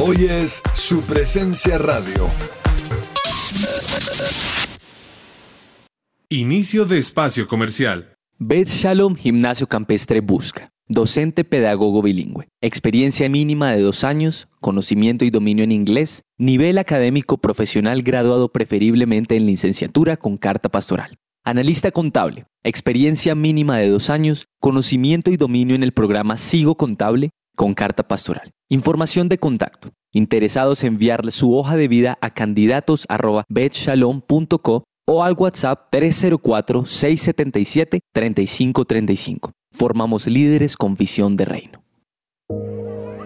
Hoy es su presencia radio. Inicio de espacio comercial. Beth Shalom Gimnasio Campestre busca. Docente pedagogo bilingüe. Experiencia mínima de dos años, conocimiento y dominio en inglés, nivel académico profesional graduado preferiblemente en licenciatura con carta pastoral. Analista contable, experiencia mínima de dos años, conocimiento y dominio en el programa Sigo Contable con carta pastoral. Información de contacto. Interesados en enviarle su hoja de vida a candidatos.betshalom.co o al WhatsApp 304-677-3535. Formamos líderes con visión de reino.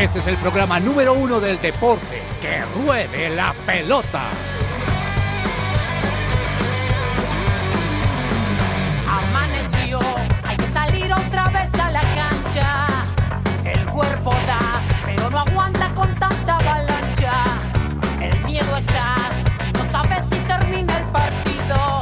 Este es el programa número uno del deporte. ¡Que ruede la pelota! Amaneció, hay que salir otra vez a la cancha. El cuerpo da, pero no aguanta con tanta avalancha. El miedo está, y no sabes si termina el partido.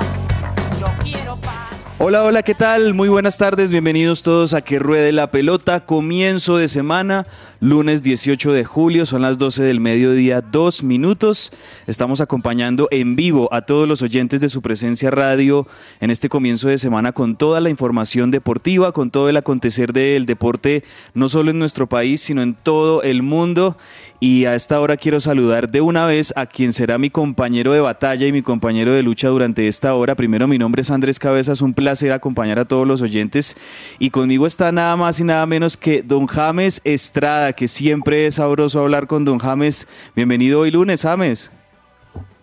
Yo quiero paz. Hola, hola, ¿qué tal? Muy buenas tardes, bienvenidos todos a Que Ruede la Pelota, comienzo de semana, lunes 18 de julio, son las 12 del mediodía, dos minutos. Estamos acompañando en vivo a todos los oyentes de su presencia radio en este comienzo de semana con toda la información deportiva, con todo el acontecer del deporte, no solo en nuestro país, sino en todo el mundo. Y a esta hora quiero saludar de una vez a quien será mi compañero de batalla y mi compañero de lucha durante esta hora. Primero, mi nombre es Andrés Cabezas, un placer acompañar a todos los oyentes. Y conmigo está nada más y nada menos que don James Estrada, que siempre es sabroso hablar con don James. Bienvenido hoy lunes, James.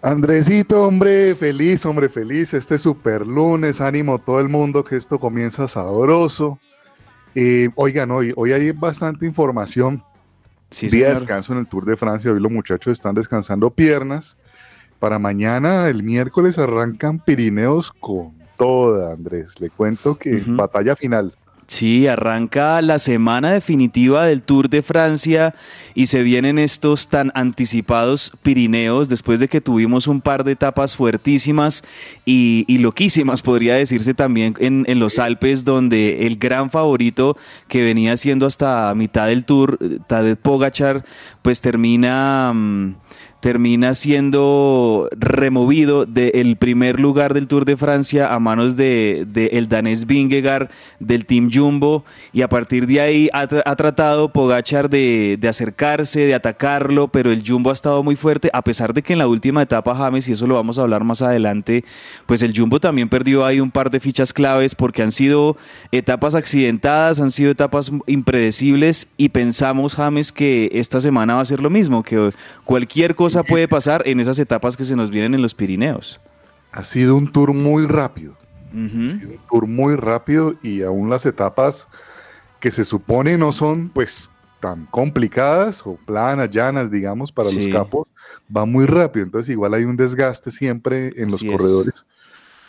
Andresito, hombre, feliz, hombre, feliz. Este super lunes, ánimo todo el mundo que esto comienza sabroso. Eh, oigan, hoy, hoy hay bastante información. Sí, Día de descanso en el Tour de Francia. Hoy los muchachos están descansando piernas. Para mañana, el miércoles, arrancan Pirineos con toda, Andrés. Le cuento que batalla final. Sí, arranca la semana definitiva del Tour de Francia y se vienen estos tan anticipados Pirineos después de que tuvimos un par de etapas fuertísimas y, y loquísimas, podría decirse también en, en los Alpes, donde el gran favorito que venía siendo hasta mitad del Tour, eh, Tadej Pogachar, pues termina... mm, termina siendo removido del primer lugar del Tour de Francia a manos de, de el danés Vingegaard del Team Jumbo. Y a partir de ahí ha tratado Pogachar de, de acercarse, de atacarlo, pero el Jumbo ha estado muy fuerte, a pesar de que en la última etapa James, y eso lo vamos a hablar más adelante, pues el Jumbo también perdió ahí un par de fichas claves porque han sido etapas accidentadas, han sido etapas impredecibles y pensamos James que esta semana va a ser lo mismo, que cualquier cosa puede pasar en esas etapas que se nos vienen en los Pirineos. Ha sido un tour muy rápido. Ha sido un tour muy rápido y aún las etapas que se supone no son pues tan complicadas o planas, llanas, digamos, para Sí. los capos, va muy rápido. Entonces igual hay un desgaste siempre en los es. corredores.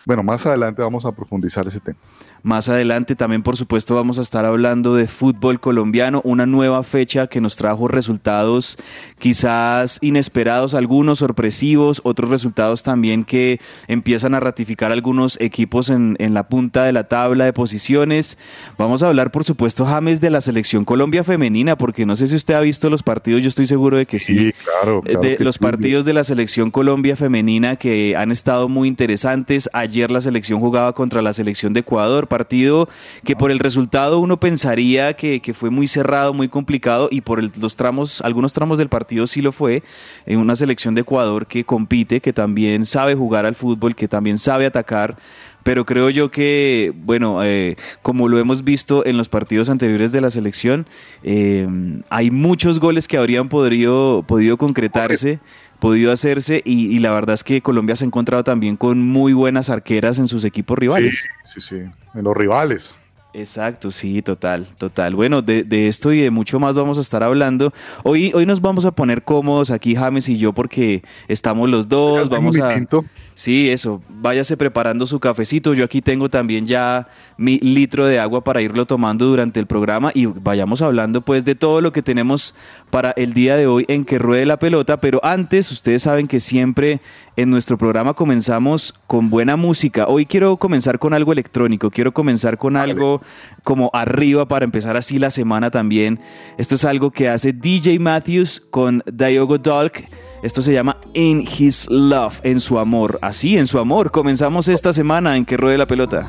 Bueno, más adelante vamos a profundizar ese tema. Más adelante también, por supuesto, vamos a estar hablando de fútbol colombiano, una nueva fecha que nos trajo resultados quizás inesperados, algunos sorpresivos, otros resultados también que empiezan a ratificar algunos equipos en, en la punta de la tabla de posiciones. Vamos a hablar, por supuesto, James, de la selección Colombia femenina, porque no sé si usted ha visto los partidos, yo estoy seguro de que sí. claro. claro de que los sí. partidos de la selección Colombia femenina que han estado muy interesantes. Ayer la selección jugaba contra la selección de Ecuador. Partido que por el resultado uno pensaría que, que fue muy cerrado, muy complicado y por el- los tramos, algunos tramos del partido sí lo fue, en una selección de Ecuador que compite, que también sabe jugar al fútbol, que también sabe atacar. Pero creo yo que, bueno, eh, como lo hemos visto en los partidos anteriores de la selección, eh, hay muchos goles que habrían podido, podido concretarse, podido hacerse, y, y la verdad es que Colombia se ha encontrado también con muy buenas arqueras en sus equipos rivales. Sí, sí, sí. En los rivales. Exacto, sí, total, total. Bueno, de, de esto y de mucho más vamos a estar hablando. Hoy, hoy nos vamos a poner cómodos aquí, James y yo, porque estamos los dos. Vamos a. tinto. Sí, eso. Váyase preparando su cafecito. Yo aquí tengo también ya mi litro de agua para irlo tomando durante el programa y vayamos hablando pues de todo lo que tenemos para el día de hoy en que ruede la pelota. Pero antes, ustedes saben que siempre en nuestro programa comenzamos con buena música. Hoy quiero comenzar con algo electrónico. Quiero comenzar con algo como arriba para empezar así la semana también. Esto es algo que hace DJ Matthews con Diogo Dolk. Esto se llama In His Love, en su amor. Así, en su amor. Comenzamos esta semana en que ruede la pelota.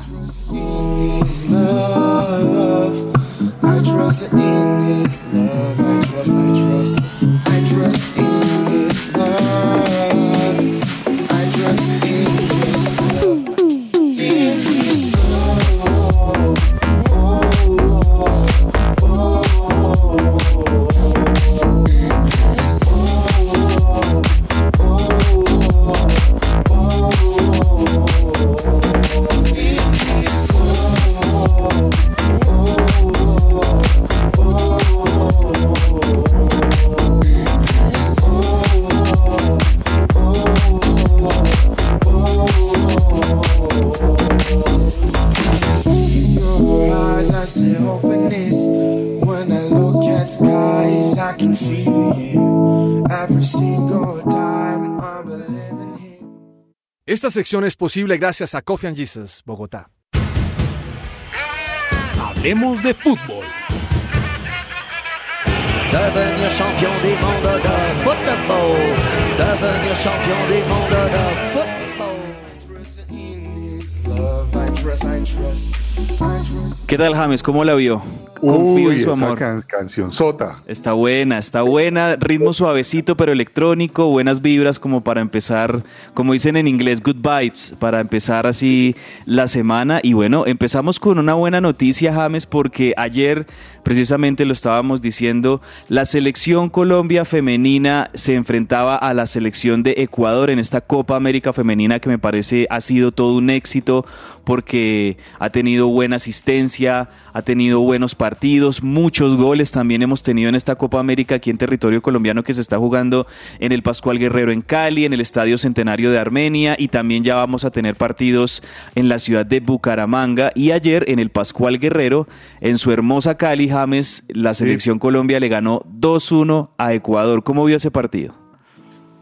I trust in love. Esta sección es posible gracias a Coffee and Jesus, Bogotá. Hablemos de fútbol. Devenir champion de football. Devenir champion de football. ¿Qué tal, James? ¿Cómo la vio? Confío Uy, en su esa amor. can- canción sota. Está buena, está buena. Ritmo suavecito pero electrónico, buenas vibras como para empezar, como dicen en inglés, good vibes, para empezar así la semana. Y bueno, empezamos con una buena noticia, James, porque ayer precisamente lo estábamos diciendo, la selección Colombia femenina se enfrentaba a la selección de Ecuador en esta Copa América femenina que me parece ha sido todo un éxito porque ha tenido buena asistencia, ha tenido buenos partidos, muchos goles también hemos tenido en esta Copa América aquí en territorio colombiano que se está jugando en el Pascual Guerrero en Cali, en el Estadio Centenario de Armenia y también ya vamos a tener partidos en la ciudad de Bucaramanga y ayer en el Pascual Guerrero, en su hermosa Cali, James, la selección Colombia le ganó 2-1 a Ecuador. ¿Cómo vio ese partido?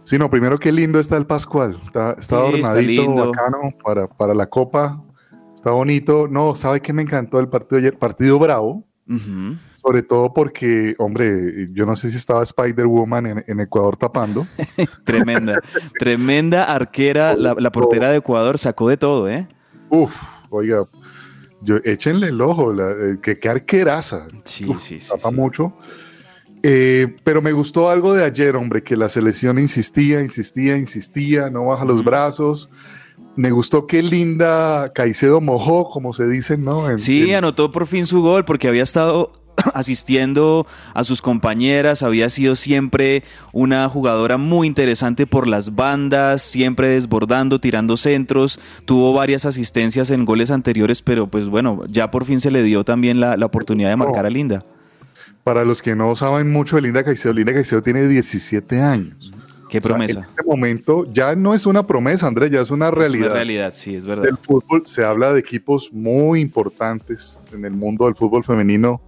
Sí, no, primero qué lindo está el Pascual. Está, está Sí, adornadito, bacano para, para la copa. Está bonito. No, ¿sabe qué me encantó el partido ayer? Partido bravo. Sobre todo porque, hombre, yo no sé si estaba Spider-Woman en, en Ecuador tapando. Tremenda, tremenda arquera, la, la portera de Ecuador sacó de todo, ¿eh? Uf, oiga, yo, échenle el ojo, la, eh, que qué arqueraza. Sí, Uf, sí, sí, Tapa sí. mucho. Eh, pero me gustó algo de ayer, hombre, que la selección insistía, insistía, insistía, no baja los brazos. Me gustó que linda Caicedo mojó, como se dice, ¿no? En- Sí, en- anotó por fin su gol porque había estado asistiendo a sus compañeras, había sido siempre una jugadora muy interesante por las bandas, siempre desbordando, tirando centros, tuvo varias asistencias en goles anteriores, pero pues bueno, ya por fin se le dio también la, la oportunidad de marcar a Linda. Para los que no saben mucho de Linda Caicedo, Linda Caicedo tiene 17 años. Qué O sea, promesa. en este momento ya no es una promesa, Andrés, ya es una Es realidad. una realidad, sí, es verdad. del fútbol se habla de equipos muy importantes en el mundo del fútbol femenino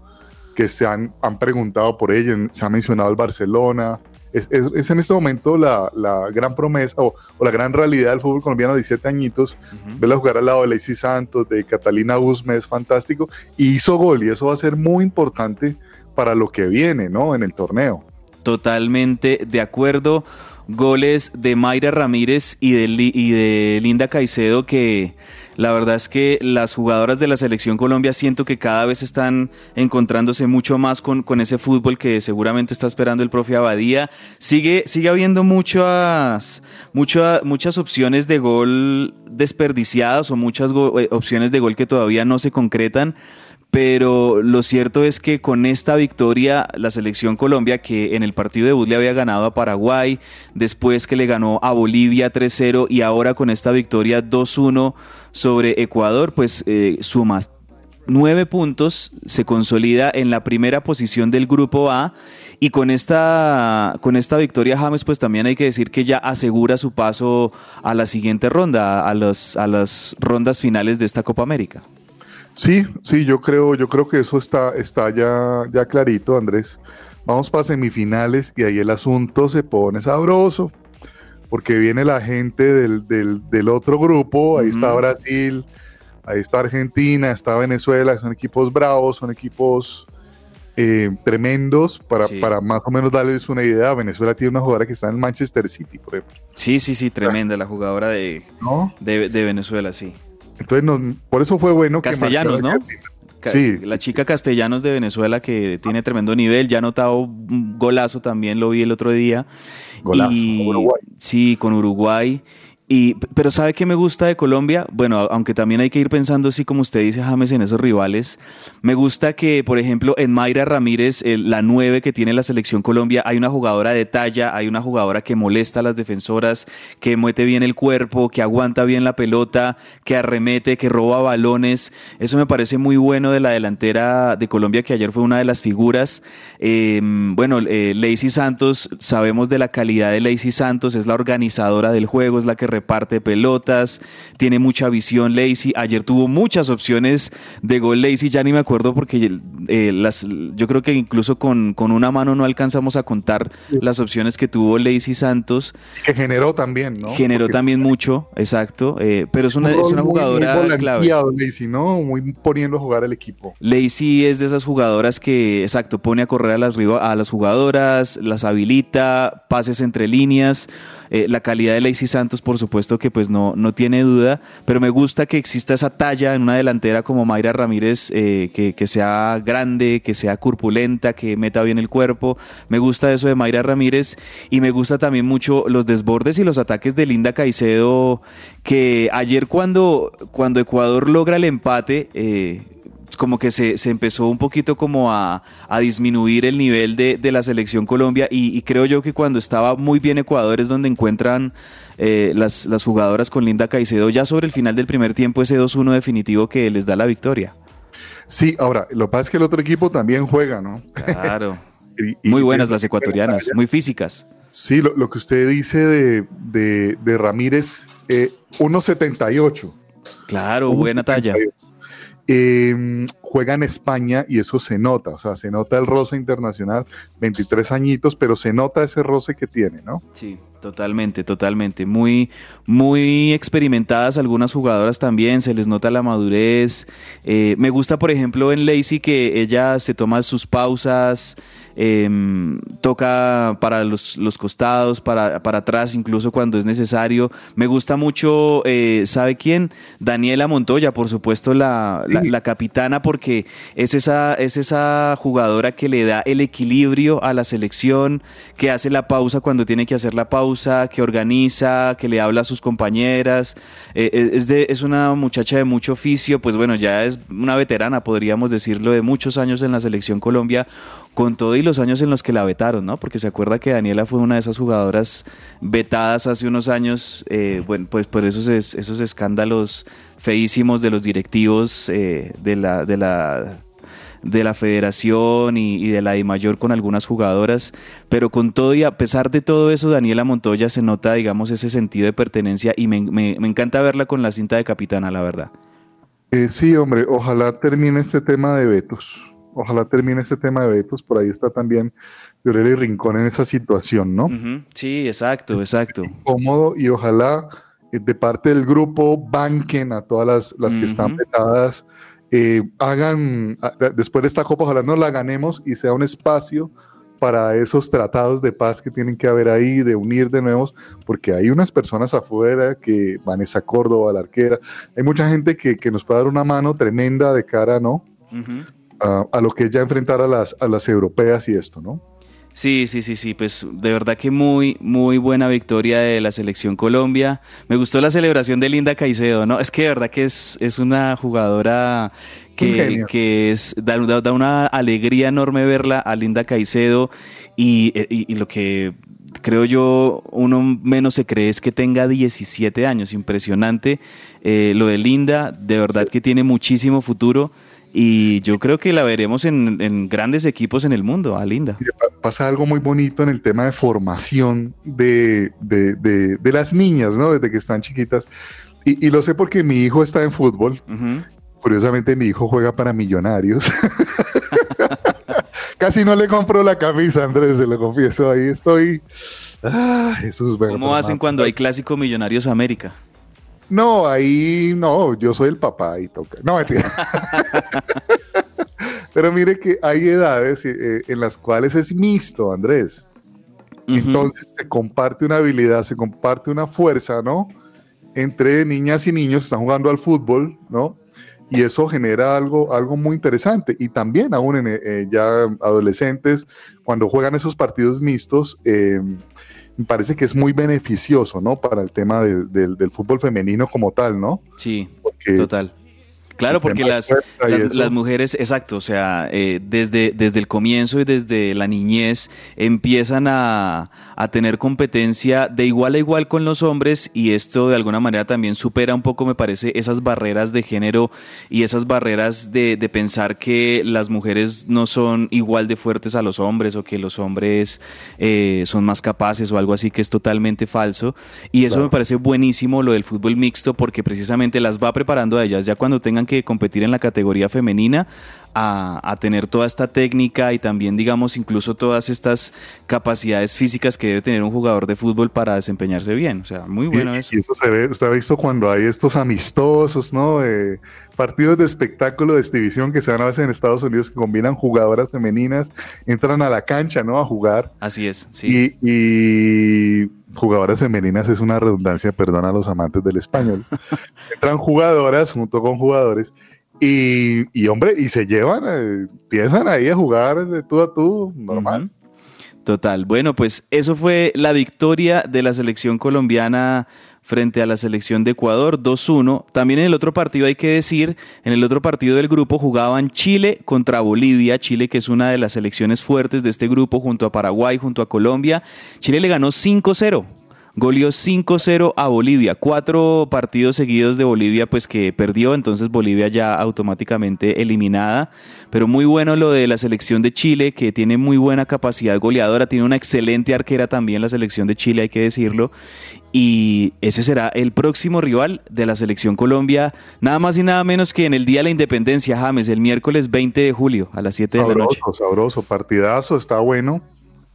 que se han, han preguntado por ella. Se ha mencionado el Barcelona. Es, es- es en este momento la, la gran promesa o, o la gran realidad del fútbol colombiano, 17 añitos. Verla jugar al lado de Lacey Santos, de Catalina Usme, es fantástico. Y hizo gol, y eso va a ser muy importante para lo que viene, ¿no? En el torneo. Totalmente de acuerdo. Goles de Mayra Ramírez y de, Linda Caicedo que La verdad es que las jugadoras de la selección Colombia siento que cada vez están encontrándose mucho más con, con ese fútbol que seguramente está esperando el profe Abadía. Sigue, sigue habiendo muchas, muchas, muchas opciones de gol desperdiciadas o muchas eh, opciones de gol que todavía no se concretan. Pero lo cierto es que con esta victoria, la selección Colombia, que en el partido de debut le había ganado a Paraguay, después que le ganó a Bolivia 3-0 y ahora con esta victoria 2-1 sobre Ecuador, pues eh, suma nueve puntos, se consolida en la primera posición del grupo A y con esta, con esta victoria James pues también hay que decir que ya asegura su paso a la siguiente ronda, a, los, a las rondas finales de esta Copa América. Sí, sí, yo creo, yo creo que eso está, está ya, ya clarito, Andrés. Vamos para semifinales y ahí el asunto se pone sabroso, porque viene la gente del, del- del otro grupo, ahí está. Brasil, ahí está Argentina, está Venezuela, son equipos bravos, son equipos eh, tremendos, para, Sí. para más o menos darles una idea, Venezuela tiene una jugadora que está en Manchester City, por ejemplo. Sí, sí, sí, tremenda la jugadora de, ¿No? de, de Venezuela, sí. Entonces, por eso fue bueno que Castellanos, ¿no? Sí. La chica Castellanos de Venezuela que tiene tremendo nivel, ya ha anotado un golazo también, lo vi el otro día. Golazo, Y- Uruguay. Sí, con Uruguay. Y, pero ¿sabe qué me gusta de Colombia? Bueno, aunque también hay que ir pensando, así como usted dice, James, en esos rivales. Me gusta que, por ejemplo, en Mayra Ramírez, la 9 que tiene la selección Colombia, hay una jugadora de talla, hay una jugadora que molesta a las defensoras, que muete bien el cuerpo, que aguanta bien la pelota, que arremete, que roba balones. Eso me parece muy bueno de la delantera de Colombia, que ayer fue una de las figuras. Eh, bueno, eh, Lacey Santos, sabemos de la calidad de Lacey Santos, es la organizadora del juego, es la que reparte pelotas, tiene mucha visión Lacey. Ayer tuvo muchas opciones de gol Lacey, ya ni me acuerdo porque eh, las, yo creo que incluso con, con una mano no alcanzamos a contar las opciones que tuvo Lacey Santos. Que generó también, ¿no? Generó Porque también mucho, exacto, eh, pero es una, un es una rol muy- jugadora muy clave. Lacey, ¿no? Muy poniendo a jugar al equipo. Lacey es de esas jugadoras que, exacto, pone a correr a las, a las jugadoras, las habilita, pases entre líneas. Eh, la calidad de Lacey Santos, por supuesto que pues no, no tiene duda, pero me gusta que exista esa talla en una delantera como Mayra Ramírez, eh, que, que sea grande, que sea corpulenta, que meta bien el cuerpo. Me gusta eso de Mayra Ramírez y me gusta también mucho los desbordes y los ataques de Linda Caicedo, que ayer cuando, cuando Ecuador logra el empate, eh, como que se, se empezó un poquito como a, a disminuir el nivel de, de la selección Colombia y, y creo yo que cuando estaba muy bien Ecuador es donde encuentran eh, las, las jugadoras con Linda Caicedo ya sobre el final del primer tiempo ese 2-1 definitivo que les da la victoria. Sí, ahora, lo que pasa es que el otro equipo también juega, ¿no? Claro. Y- y Muy buenas las ecuatorianas, muy físicas. Sí, lo, lo que usted dice de, de, de Ramírez, eh, 1.78. Claro, buena talla. Eh, juega en España y eso se nota, o sea, se nota el roce internacional, 23 añitos, pero se nota ese roce que tiene, ¿no? Sí, totalmente, totalmente. Muy, muy experimentadas algunas jugadoras también, se les nota la madurez. Eh, me gusta, por ejemplo, en Lacey que ella se toma sus pausas, em, toca para los, los costados, para, para atrás, incluso cuando es necesario. Me gusta mucho, eh, ¿sabe quién? Daniela Montoya, por supuesto, la, la- la capitana, porque es esa, es esa jugadora que le da el equilibrio a la selección, que hace la pausa cuando tiene que hacer la pausa, que organiza, que le habla a sus compañeras. Eh, eh, es, de, es una muchacha de mucho oficio, pues bueno, ya es una veterana, podríamos decirlo, de muchos años en la selección Colombia, con todo y los años en los que la vetaron, ¿no? Porque se acuerda que Daniela fue una de esas jugadoras vetadas hace unos años, eh, bueno, pues por esos, es- esos escándalos feísimos de los directivos eh, de la... De la de la federación y, de la I mayor con algunas jugadoras, pero con todo y a pesar de todo eso, Daniela Montoya se nota, digamos, ese sentido de pertenencia y me encanta verla con la cinta de capitana, la verdad. Eh, sí, hombre, ojalá termine este tema de vetos. Ojalá termine este tema de vetos. Por ahí está también Fiorelli Rincón en esa situación, ¿no? Sí, exacto, exacto. Cómodo y ojalá eh, de parte del grupo banquen a todas las, las que están vetadas. eh, hagan, a- de- después de esta copa, ojalá nos la ganemos y sea un espacio para esos tratados de paz que tienen que haber ahí, de unir de nuevo, porque hay unas personas afuera que Vanessa Córdoba, la arquera, hay mucha gente que, que nos puede dar una mano tremenda de cara, ¿no? A, a lo que es ya enfrentar a las, a las europeas y esto, ¿no? Sí, sí, sí, sí, pues de verdad que muy, muy buena victoria de la selección Colombia. Me gustó la celebración de Linda Caicedo, ¿no? Es que de verdad que es, es una jugadora que, que es, da, da- una alegría enorme verla a Linda Caicedo y, y- y lo que creo yo uno menos se cree es que tenga 17 años, impresionante. Eh, lo de Linda, de verdad que tiene muchísimo futuro y yo creo que la veremos en, en grandes equipos en el mundo, a Linda. Mire, pa- pasa algo muy bonito en el tema de formación de, de- de- de las niñas, ¿no? Desde que están chiquitas. Y, y lo sé porque mi hijo está en fútbol. Curiosamente, mi hijo juega para Millonarios. Casi no le compro la camisa, Andrés, se lo confieso. Ahí estoy. Ah, Jesús, ¿Cómo hacen cuando hay clásico Millonarios América? No, ahí no, yo soy el papá y toca. No, mentira. Pero mire que hay edades eh, en las cuales es mixto, Andrés. Entonces se comparte una habilidad, se comparte una fuerza, ¿no? Entre niñas y niños están jugando al fútbol, ¿no? Y eso genera algo, algo muy interesante. Y también aún en eh, ya adolescentes, cuando juegan esos partidos mixtos, eh, me parece que es muy beneficioso, ¿no? Para el tema de- del- del fútbol femenino como tal, ¿no? Sí, Porque total. Claro, porque las, las, las mujeres, exacto, o sea, eh, desde, desde el comienzo y desde la niñez empiezan a, a tener competencia de igual a igual con los hombres y esto de alguna manera también supera un poco, me parece, esas barreras de género y esas barreras de, de pensar que las mujeres no son igual de fuertes a los hombres o que los hombres eh, son más capaces o algo así que es totalmente falso. Y eso Claro. me parece buenísimo lo del fútbol mixto porque precisamente las va preparando a ellas ya cuando tengan que competir en la categoría femenina a, a tener toda esta técnica y también digamos incluso todas estas capacidades físicas que debe tener un jugador de fútbol para desempeñarse bien. O sea, muy bueno y, eso. y eso se ve, está visto cuando hay estos amistosos, ¿no? Eh, partidos de espectáculo de exhibición que se dan a veces en Estados Unidos que combinan jugadoras femeninas, entran a la cancha, ¿no? A jugar. Así es, sí. Y, y jugadoras femeninas es una redundancia, perdón a los amantes del español. Entran jugadoras junto con jugadores y, hombre, y se llevan, eh, empiezan ahí a jugar de tú a tú, normal. Total. Bueno, pues eso fue la victoria de la selección colombiana frente a la selección de Ecuador 2-1. También en el otro partido hay que decir, en el otro partido del grupo jugaban Chile contra Bolivia, Chile que es una de las selecciones fuertes de este grupo junto a Paraguay, junto a Colombia. Chile le ganó 5-0. Goleó 5-0 a Bolivia. Cuatro partidos seguidos de Bolivia, pues que perdió, entonces Bolivia ya automáticamente eliminada. Pero muy bueno lo de la selección de Chile, que tiene muy buena capacidad goleadora, tiene una excelente arquera también la selección de Chile, hay que decirlo. Y ese será el próximo rival de la selección Colombia, nada más y nada menos que en el Día de la Independencia, James, el miércoles 20 de julio a las 7 de la noche. Sabroso, sabroso, partidazo, está bueno.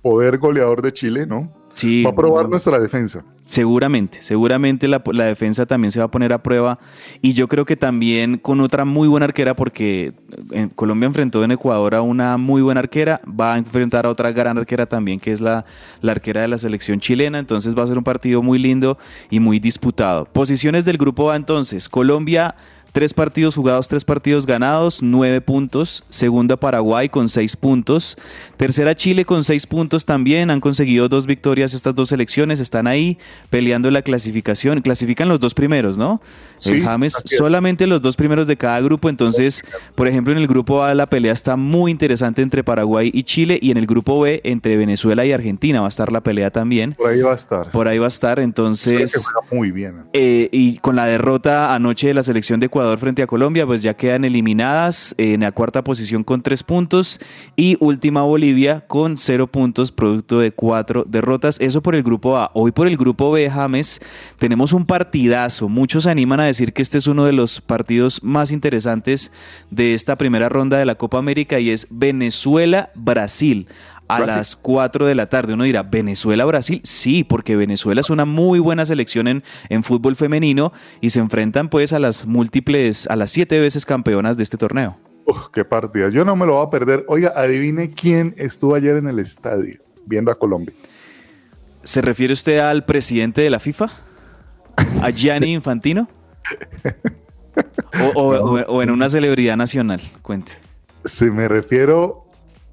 Poder goleador de Chile, ¿no? Sí, Va a probar nuestra defensa. Seguramente, seguramente la, la defensa también se va a poner a prueba y yo creo que también con otra muy buena arquera porque en Colombia enfrentó en Ecuador a una muy buena arquera, va a enfrentar a otra gran arquera también que es la, la arquera de la selección chilena, entonces va a ser un partido muy lindo y muy disputado. Posiciones del grupo A entonces, Colombia... Tres partidos jugados, tres partidos ganados, nueve puntos. Segunda Paraguay con seis puntos. Tercera Chile con seis puntos también. Han conseguido dos victorias estas dos selecciones. Están ahí peleando la clasificación. Clasifican los dos primeros, ¿no? Sí, el James, solamente los dos primeros de cada grupo. Entonces, por ejemplo, en el grupo A la pelea está muy interesante entre Paraguay y Chile. Y en el grupo B, entre Venezuela y Argentina, va a estar la pelea también. Por ahí va a estar. Por ahí va a estar. Creo Entonces. que juega muy bien. Eh, y con la derrota anoche de la selección de Ecuador frente a Colombia, pues ya quedan eliminadas en la cuarta posición con tres puntos y última Bolivia con cero puntos, producto de cuatro derrotas. Eso por el grupo A. Hoy por el grupo B, James, tenemos un partidazo. Muchos se animan a decir que este es uno de los partidos más interesantes de esta primera ronda de la Copa América y es Venezuela-Brasil a Brasil. las 4 de la tarde. Uno dirá, ¿Venezuela-Brasil? Sí, porque Venezuela es una muy buena selección en, en fútbol femenino y se enfrentan pues a las múltiples, a las siete veces campeonas de este torneo. Uf, qué partida. Yo no me lo voy a perder. Oiga, adivine quién estuvo ayer en el estadio viendo a Colombia. ¿Se refiere usted al presidente de la FIFA? ¿A Gianni Infantino? O, o- en una celebridad nacional? Cuente. Se me refiero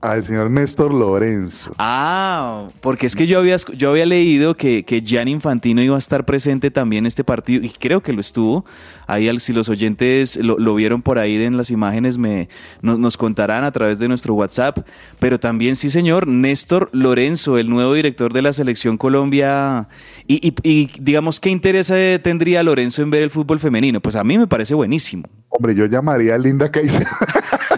al señor Néstor Lorenzo. Ah, porque es que yo había, yo había leído que, que Gianni Infantino iba a estar presente también en este partido y creo que lo estuvo. Ahí al- si los oyentes lo, lo vieron por ahí en las imágenes me, no- nos contarán a través de nuestro WhatsApp. Pero también sí, señor, Néstor Lorenzo, el nuevo director de la selección Colombia. Y, y- y, digamos, ¿qué interés eh, tendría Lorenzo en ver el fútbol femenino? Pues a mí me parece buenísimo. Hombre, yo llamaría a Linda Caicedo.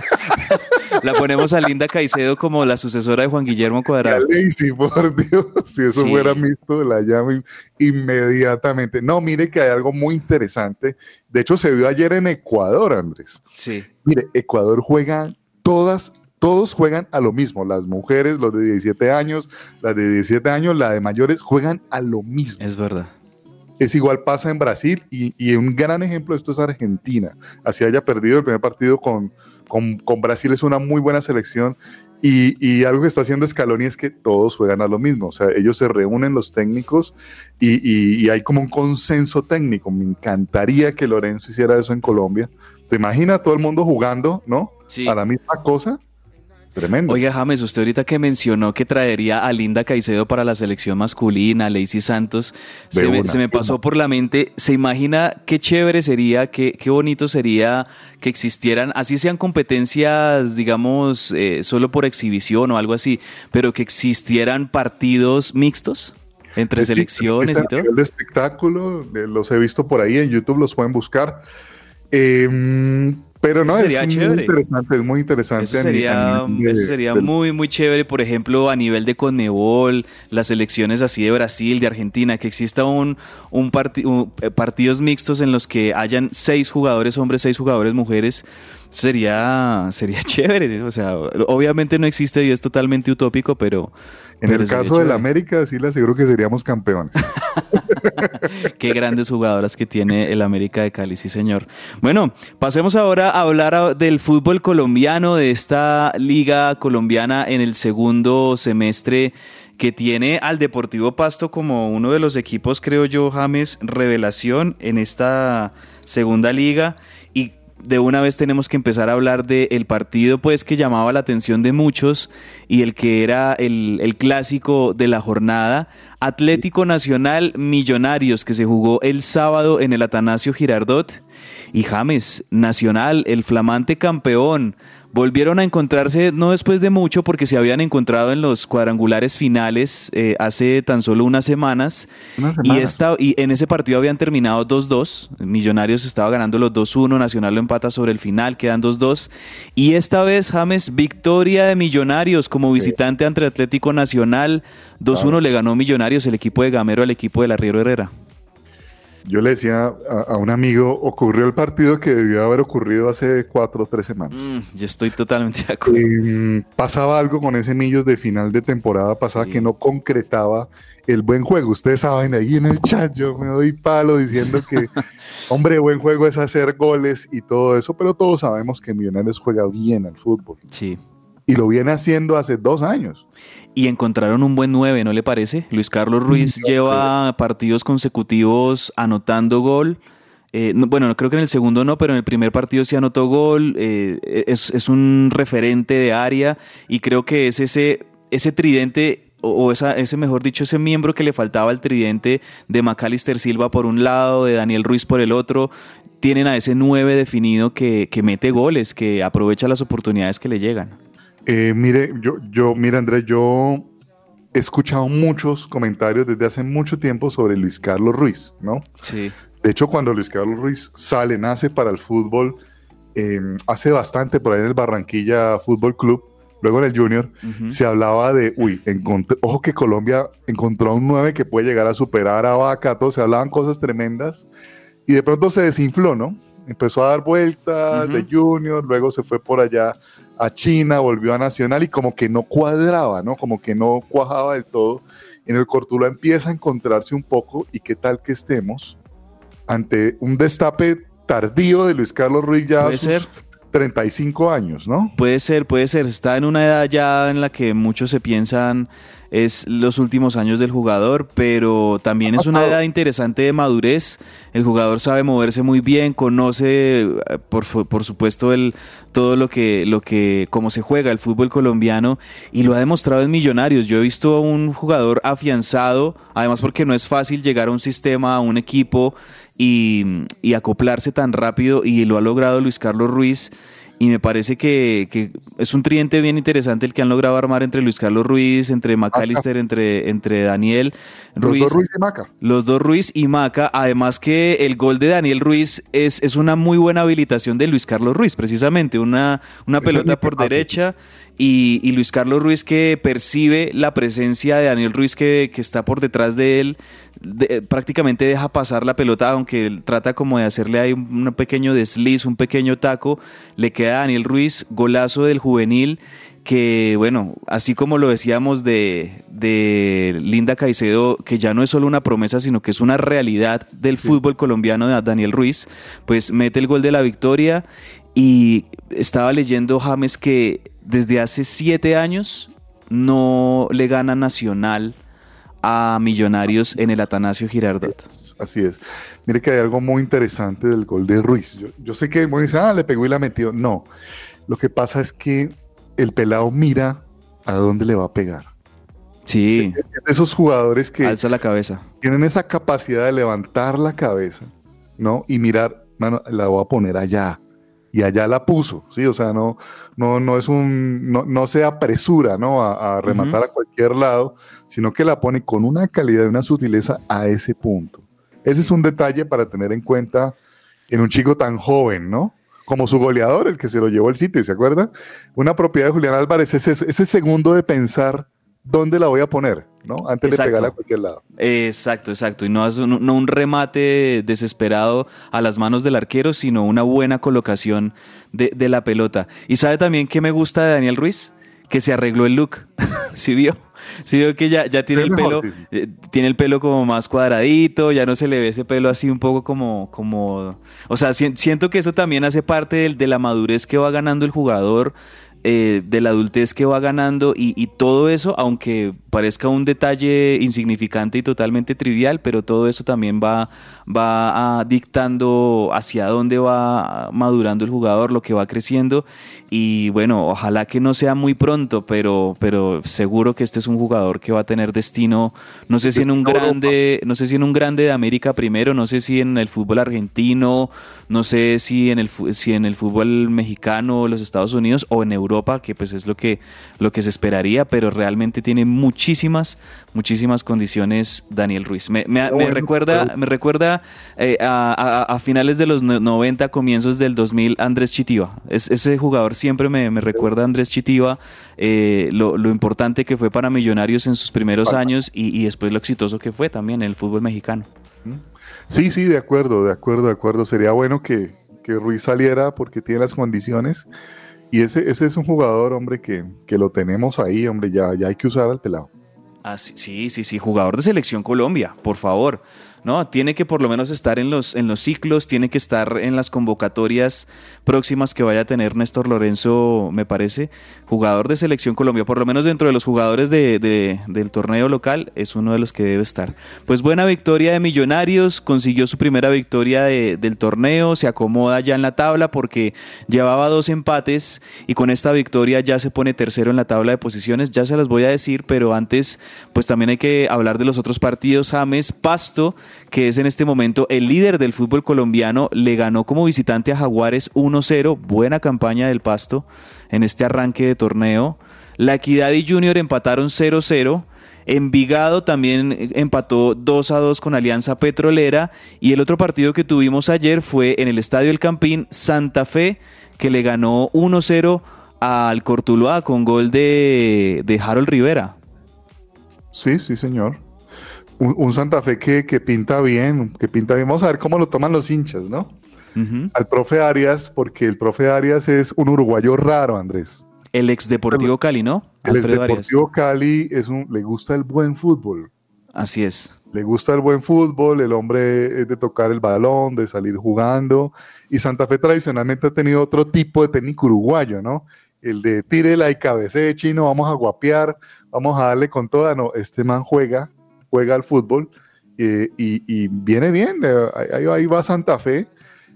La ponemos a Linda Caicedo como la sucesora de Juan Guillermo Cuadrado. Lacey, por Dios. Si eso Sí. fuera visto, la llamo in- inmediatamente. No, mire que hay algo muy interesante. De hecho, se vio ayer en Ecuador, Andrés. Sí. Mire, Ecuador juega todas, todos juegan a lo mismo. Las mujeres, los de 17 años, las de 17 años, la de mayores, juegan a lo mismo. Es verdad. Es igual pasa en Brasil y, y un gran ejemplo de esto es Argentina. Así haya perdido el primer partido con, con, con Brasil, es una muy buena selección. Y, y algo que está haciendo Scaloni es que todos juegan a lo mismo. O sea, ellos se reúnen los técnicos y, y- y hay como un consenso técnico. Me encantaría que Lorenzo hiciera eso en Colombia. ¿Te imaginas todo el mundo jugando, no? Sí. A la misma cosa. Tremendo. Oiga, James, usted ahorita que mencionó que traería a Linda Caicedo para la selección masculina, a Lacey Santos, se me, se pasó por la mente, ¿se imagina qué chévere sería, qué, qué bonito sería que existieran, así sean competencias, digamos, eh, solo por exhibición o algo así, pero que existieran partidos mixtos entre selecciones y todo? de espectáculo, eh, los he visto por ahí en YouTube, los pueden buscar. Eh, pero Eso no, sería es muy chévere. interesante, es muy interesante. Eso sería, de- eso sería del- muy, muy chévere, por ejemplo, a nivel de Conmebol, las selecciones así de Brasil, de Argentina, que exista un, un, parti- un- eh, partidos mixtos en los que hayan seis jugadores hombres, seis jugadores mujeres, sería, sería chévere. ¿no? O sea, obviamente no existe y es totalmente utópico, pero... En pero el caso del. América, sí le aseguro que seríamos campeones. Qué grandes jugadoras que tiene el América de Cali, sí señor. Bueno, pasemos ahora a hablar del fútbol colombiano, de esta liga colombiana en el segundo semestre que tiene al Deportivo Pasto como uno de los equipos, creo yo, James, revelación en esta segunda liga. Y de una vez tenemos que empezar a hablar del partido pues que llamaba la atención de muchos y el que era el, el clásico de la jornada. Atlético Nacional Millonarios que se jugó el sábado en el Atanasio Girardot y James Nacional, el flamante campeón. Volvieron a encontrarse no después de mucho porque se habían encontrado en los cuadrangulares finales eh, hace tan solo unas semanas. Unas Y, semanas. esta, y en ese partido habían terminado 2-2. Millonarios estaba ganando los 2-1. Nacional lo empata sobre el final, quedan 2-2. Y esta vez, James, victoria de Millonarios como visitante ante Atlético Nacional. 2-1 le ganó Millonarios, el equipo de Gamero al equipo del Arriero Herrera. Yo le decía a, a un amigo, ocurrió el partido que debió haber ocurrido hace cuatro o tres semanas. Mm, yo estoy totalmente de acuerdo. Eh, pasaba algo con ese Millos de final de temporada pasada que no concretaba el buen juego. Ustedes saben, ahí en el chat yo me doy palo diciendo que, hombre, buen juego es hacer goles y todo eso, pero todos sabemos que Millonarios juega bien al fútbol. Sí. Y lo viene haciendo hace dos años. Y encontraron un buen 9, ¿no le parece? Luis Carlos Ruiz lleva partidos consecutivos anotando gol. Eh, no- bueno, creo que en el segundo no, pero en el primer partido sí anotó gol. eh, es, es un referente de área y creo que es ese, ese tridente, o, o esa, ese mejor dicho, ese miembro que le faltaba al tridente de Macalister Silva por un lado, de Daniel Ruiz por el otro. Tienen a ese 9 definido que, que mete goles, que aprovecha las oportunidades que le llegan. Eh, mire, yo, yo, mira, Andrés, yo he escuchado muchos comentarios desde hace mucho tiempo sobre Luis Carlos Ruiz, ¿no? Sí. De hecho, cuando Luis Carlos Ruiz sale, nace para el fútbol, eh, hace bastante por ahí en el Barranquilla Fútbol Club, luego en el Junior, se hablaba de, uy, ojo que Colombia encontró a un 9 que puede llegar a superar a Vaca, todo, se hablaban cosas tremendas, y de pronto se desinfló, ¿no? Empezó a dar vueltas de Junior, luego se fue por allá a China, volvió a Nacional y como que no cuadraba, ¿no? Como que no cuajaba del todo. En el Cortula empieza a encontrarse un poco y qué tal que estemos ante un destape tardío de Luis Carlos Ruiz ya a Puede sus ser. 35 años, ¿no? Puede ser, puede ser. Está en una edad ya en la que muchos se piensan es los últimos años del jugador, pero también es una edad interesante de madurez. El jugador sabe moverse muy bien, conoce, eh, por, por supuesto, el, todo lo que, lo que, cómo se juega el fútbol colombiano y lo ha demostrado en Millonarios. Yo he visto a un jugador afianzado, además porque no es fácil llegar a un sistema, a un equipo y, y acoplarse tan rápido y lo ha logrado Luis Carlos Ruiz. Y me parece que, que es un tridente bien interesante el que han logrado armar entre Luis Carlos Ruiz, entre McAllister, entre, entre Daniel Los Ruiz. dos Ruiz y Maca. Los dos Ruiz y Maca. Además que el gol de Daniel Ruiz es, es una muy buena habilitación de Luis Carlos Ruiz, precisamente. Una, una pelota por derecha y, y Luis Carlos Ruiz que percibe la presencia de Daniel Ruiz que, que está por detrás de él. de- eh, prácticamente deja pasar la pelota, aunque él trata como de hacerle ahí un, un pequeño desliz, un pequeño taco. Le queda a Daniel Ruiz, golazo del juvenil que bueno, así como lo decíamos de, de Linda Caicedo, que ya no es solo una promesa, sino que es una realidad del fútbol colombiano de Daniel Ruiz, pues mete el gol de la victoria y estaba leyendo James que desde hace siete años no le gana Nacional a Millonarios en el Atanasio Girardot. Así es. Mire que hay algo muy interesante del gol de Ruiz. Yo, yo sé que uno dice, ah, le pegó y la metió. No. Lo que pasa es que el pelado mira a dónde le va a pegar. Sí, Es de esos jugadores que alza la cabeza. tienen esa capacidad de levantar la cabeza, ¿no? Y mirar, mano, la voy a poner allá. Y allá la puso, ¿sí? O sea, no, no, no es un, no, no se apresura, ¿no? A, a rematar a cualquier lado, sino que la pone con una calidad y una sutileza a ese punto. Ese es un detalle para tener en cuenta en un chico tan joven, ¿no? Como su goleador, el que se lo llevó el sitio, ¿se acuerda? Una propiedad de Julián Álvarez es ese, ese segundo de pensar dónde la voy a poner, ¿no? Antes de Exacto. pegarla a cualquier lado. Exacto, exacto. Y no, un- no un remate desesperado a las manos del arquero, sino una buena colocación de, de la pelota. Y sabe también que me gusta de Daniel Ruiz, que se arregló el look. ¿Sí vio? Sí que ya, ya tiene el pelo, eh, tiene el pelo como más cuadradito, ya no se le ve ese pelo así un poco como, como, o sea, si- siento que eso también hace parte de, la madurez que va ganando el jugador, eh, de la adultez que va ganando y, y todo eso, aunque parezca un detalle insignificante y totalmente trivial, pero todo eso también va, va ah, dictando hacia dónde va madurando el jugador, lo que va creciendo y bueno, ojalá que no sea muy pronto, pero, pero seguro que este es un jugador que va a tener destino, no sé si en un grande, no sé si en un grande de América primero, no sé si en el fútbol argentino, no sé si en el si en el fútbol mexicano, los Estados Unidos o en Europa, que pues es lo que lo que se esperaría, pero realmente tiene muchísimas muchísimas condiciones Daniel Ruiz. Me, me- recuerda me recuerda eh, a, a- a finales de los no- 90, comienzos del 2000, Andrés Chitiva. Es, ese jugador siempre me, me recuerda a Andrés Chitiva, eh, lo, lo importante que fue para Millonarios en sus primeros años y, y después lo exitoso que fue también en el fútbol mexicano. Sí, sí, de acuerdo, de acuerdo, de acuerdo. Sería bueno que, que Ruiz saliera porque tiene las condiciones. Y ese, ese es un jugador, hombre, que, que lo tenemos ahí, hombre, ya, ya hay que usar al pelado. Ah, sí, sí, sí, jugador de selección Colombia, por favor. No, tiene que por lo menos estar en los, en los ciclos, tiene que estar en las convocatorias próximas que vaya a tener Néstor Lorenzo, me parece. Jugador de selección Colombia, por lo menos dentro de los jugadores de- de- del torneo local, es uno de los que debe estar. Pues buena victoria de Millonarios, consiguió su primera victoria de- del torneo, se acomoda ya en la tabla porque llevaba dos empates y con esta victoria ya se pone tercero en la tabla de posiciones, ya se las voy a decir, pero antes pues también hay que hablar de los otros partidos. James Pasto, que es en este momento el líder del fútbol colombiano, le ganó como visitante a Jaguares 1-0, buena campaña del Pasto en este arranque de torneo. La Equidad y Junior empataron 0-0. Envigado también empató 2 a 2 con Alianza Petrolera. Y el otro partido que tuvimos ayer fue en el Estadio El Campín, Santa Fe, que le ganó 1-0 al Cortuluá con gol de, de Harold Rivera. Sí, sí, señor. Un, un Santa Fe que, que pinta bien, que pinta bien. Vamos a ver cómo lo toman los hinchas, ¿no? Al profe Arias, porque el profe Arias es un uruguayo raro, Andrés. El ex Deportivo Cali, ¿no? El Arias. Deportivo Cali es un, le gusta el buen fútbol. Así es. Le gusta el buen fútbol, el hombre es de tocar el balón, de salir jugando. Y Santa Fe tradicionalmente ha tenido otro tipo de técnico uruguayo, ¿no? El de tírela y cabecee chino, vamos a guapear, vamos a darle con toda. No, este man juega, juega al fútbol eh, y, viene bien. Ahí, va Santa Fe.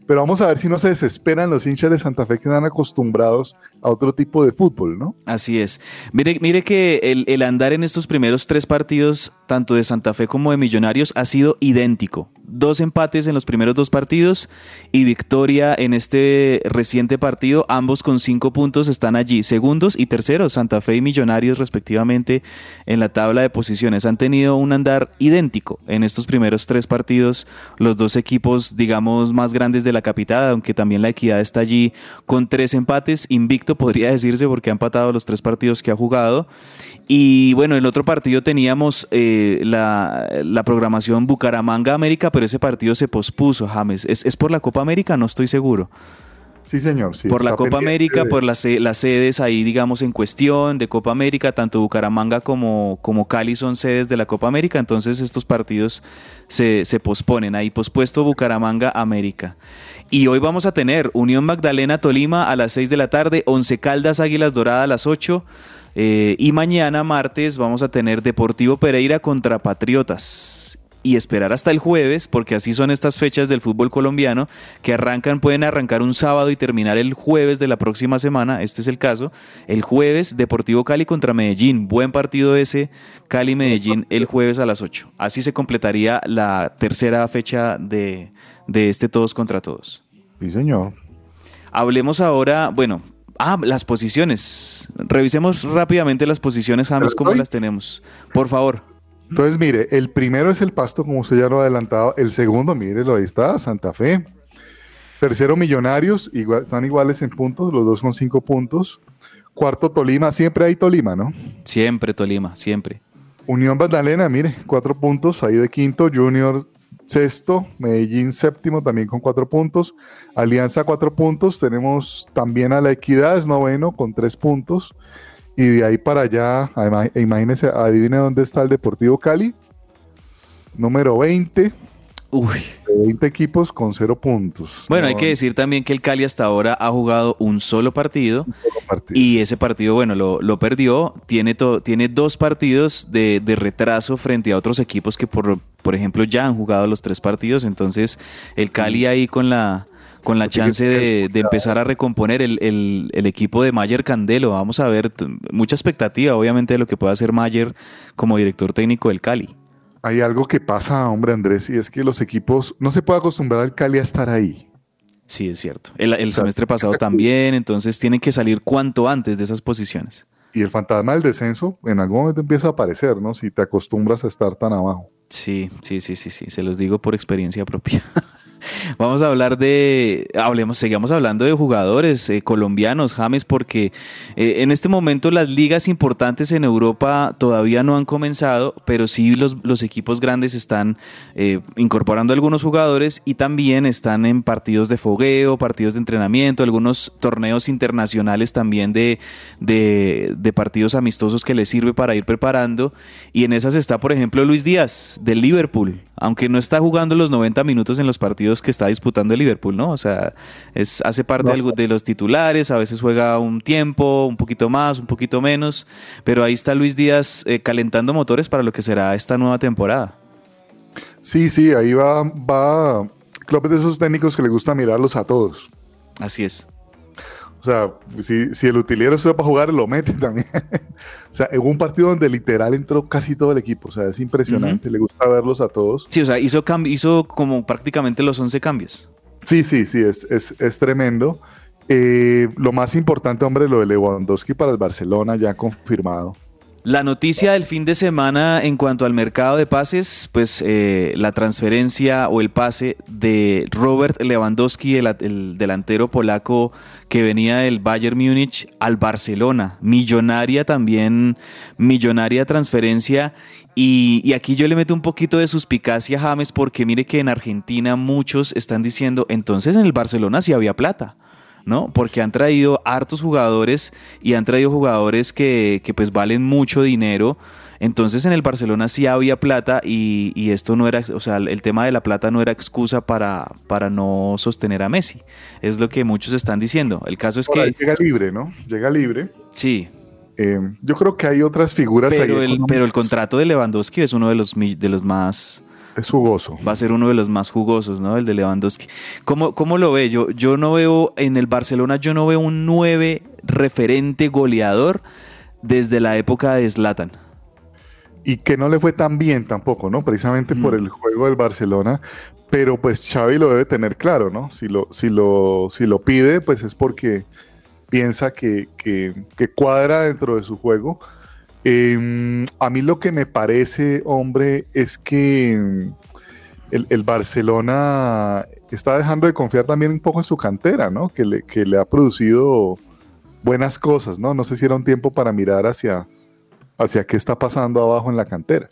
Pero vamos a ver si no se desesperan los hinchas de Santa Fe que están acostumbrados a otro tipo de fútbol, ¿no? Así es. Mire, mire que el andar en estos primeros tres partidos, tanto de Santa Fe como de Millonarios, ha sido idéntico. Dos empates en los primeros dos partidos y victoria en este reciente partido. Ambos con cinco puntos están allí, segundos y terceros, Santa Fe y Millonarios respectivamente en la tabla de posiciones. Han tenido un andar idéntico en estos primeros tres partidos. Los dos equipos, digamos, más grandes de la capital, aunque también la equidad está allí con tres empates. Invicto podría decirse porque ha empatado los tres partidos que ha jugado. Y bueno, el otro partido teníamos eh, la, la programación Bucaramanga América, pero ese partido se pospuso, James. ¿Es, es por la Copa América? No estoy seguro. Sí, señor. Sí, por la Copa América, de- por las, las sedes ahí, digamos, en cuestión de Copa América, tanto Bucaramanga como, como Cali son sedes de la Copa América, entonces estos partidos se, se posponen. Ahí pospuesto Bucaramanga América. Y hoy vamos a tener Unión Magdalena Tolima a las 6 de la tarde, Once Caldas Águilas Dorada a las 8. eh, y mañana martes vamos a tener Deportivo Pereira contra Patriotas. Y esperar hasta el jueves, porque así son estas fechas del fútbol colombiano, que arrancan, pueden arrancar un sábado y terminar el jueves de la próxima semana, este es el caso. El jueves, Deportivo Cali contra Medellín. Buen partido ese, Cali-Medellín, el jueves a las 8. Así se completaría la tercera fecha de, de este Todos contra Todos. Sí, señor. Hablemos ahora, bueno, ah, las posiciones. Revisemos rápidamente las posiciones, James, cómo las tenemos. Por favor. Entonces, mire, el primero es el Pasto, como usted ya lo ha adelantado. El segundo, mírelo, ahí está, Santa Fe. Tercero, Millonarios, igual- están iguales en puntos, los dos con cinco puntos. Cuarto, Tolima, siempre hay Tolima, ¿no? Siempre Tolima, siempre. Unión Magdalena, mire, cuatro puntos, ahí de quinto, Junior sexto, Medellín séptimo también con cuatro puntos, Alianza cuatro puntos, tenemos también a la Equidad, es noveno con tres puntos, y de ahí para allá, además, imagínense, adivine dónde está el Deportivo Cali, número 20, Uy. de 20 equipos con cero puntos. Bueno, hay que decir también que el Cali hasta ahora ha jugado un solo partido partido. y ese partido, bueno, lo, lo perdió. Tiene, to- tiene dos partidos de, de retraso frente a otros equipos que, por, por ejemplo, ya han jugado los tres partidos. Entonces, el Cali ahí con la, con la chance de, empezar a recomponer el, el- el equipo de Mayer Candelo. Vamos a ver, mucha expectativa, obviamente, de lo que pueda hacer Mayer como director técnico del Cali. Hay algo que pasa, hombre Andrés, y es que los equipos, no se puede acostumbrar al Cali a estar ahí. Sí, es cierto. El, el sea, semestre pasado también, entonces tienen que salir cuanto antes de esas posiciones. Y el fantasma del descenso en algún momento empieza a aparecer, ¿no? Si te acostumbras a estar tan abajo. Sí, sí, sí, sí, sí, se los digo por experiencia propia. Vamos a hablar de, hablemos, sigamos hablando de jugadores eh, colombianos, James, porque eh, en este momento las ligas importantes en Europa todavía no han comenzado, pero sí los, los equipos grandes están eh, incorporando algunos jugadores y también están en partidos de fogueo, partidos de entrenamiento, algunos torneos internacionales también de, de, de partidos amistosos que les sirve para ir preparando. Y en esas está, por ejemplo, Luis Díaz del Liverpool, aunque no está jugando los 90 minutos en los partidos que está disputando el Liverpool, ¿no? O sea, es, hace parte No. de los titulares, a veces juega un tiempo, un poquito más, un poquito menos, pero ahí está Luis Díaz eh, calentando motores para lo que será esta nueva temporada. Sí, sí, ahí va, va. Klopp es de esos técnicos que le gusta mirarlos a todos. Así es. O sea, si, si el utilero se va para jugar, lo mete también. o sea, hubo un partido donde literal entró casi todo el equipo. O sea, es impresionante. Le gusta verlos a todos. Sí, o sea, hizo, hizo como prácticamente los 11 cambios. Sí, sí, sí, es, es, es tremendo. Eh, lo más importante, hombre, lo de Lewandowski para el Barcelona, ya confirmado. La noticia del fin de semana en cuanto al mercado de pases, pues eh, la transferencia o el pase de Robert Lewandowski, el, el delantero polaco que venía del Bayern Múnich al Barcelona. Millonaria también, millonaria transferencia. Y, aquí yo le meto un poquito de suspicacia a James porque mire que en Argentina muchos están diciendo, entonces en el Barcelona sí había plata. ¿no? Porque han traído hartos jugadores y han traído jugadores que, que pues valen mucho dinero. Entonces en el Barcelona sí había plata y, y esto no era, o sea, el tema de la plata no era excusa para, para no sostener a Messi. Es lo que muchos están diciendo. El caso es Ahora, que... Llega libre, ¿no? Llega libre. Sí. Eh, yo creo que hay otras figuras ahí Pero el, económicas. pero el contrato de Lewandowski es uno de los, de los más... Es jugoso. Va a ser uno de los más jugosos, ¿no? El de Lewandowski. ¿Cómo, cómo lo ve? Yo, yo no veo, en el Barcelona yo no veo un 9 referente goleador desde la época de Zlatan. Y que no le fue tan bien tampoco, ¿no? Precisamente por el juego del Barcelona, pero pues Xavi lo debe tener claro, ¿no? Si lo, si lo, si lo pide, pues es porque piensa que, que- que cuadra dentro de su juego. Eh, a mí lo que me parece, hombre, es que el, el Barcelona está dejando de confiar también un poco en su cantera, ¿no? Que le, que le ha producido buenas cosas, ¿no? No sé si era un tiempo para mirar hacia, hacia qué está pasando abajo en la cantera.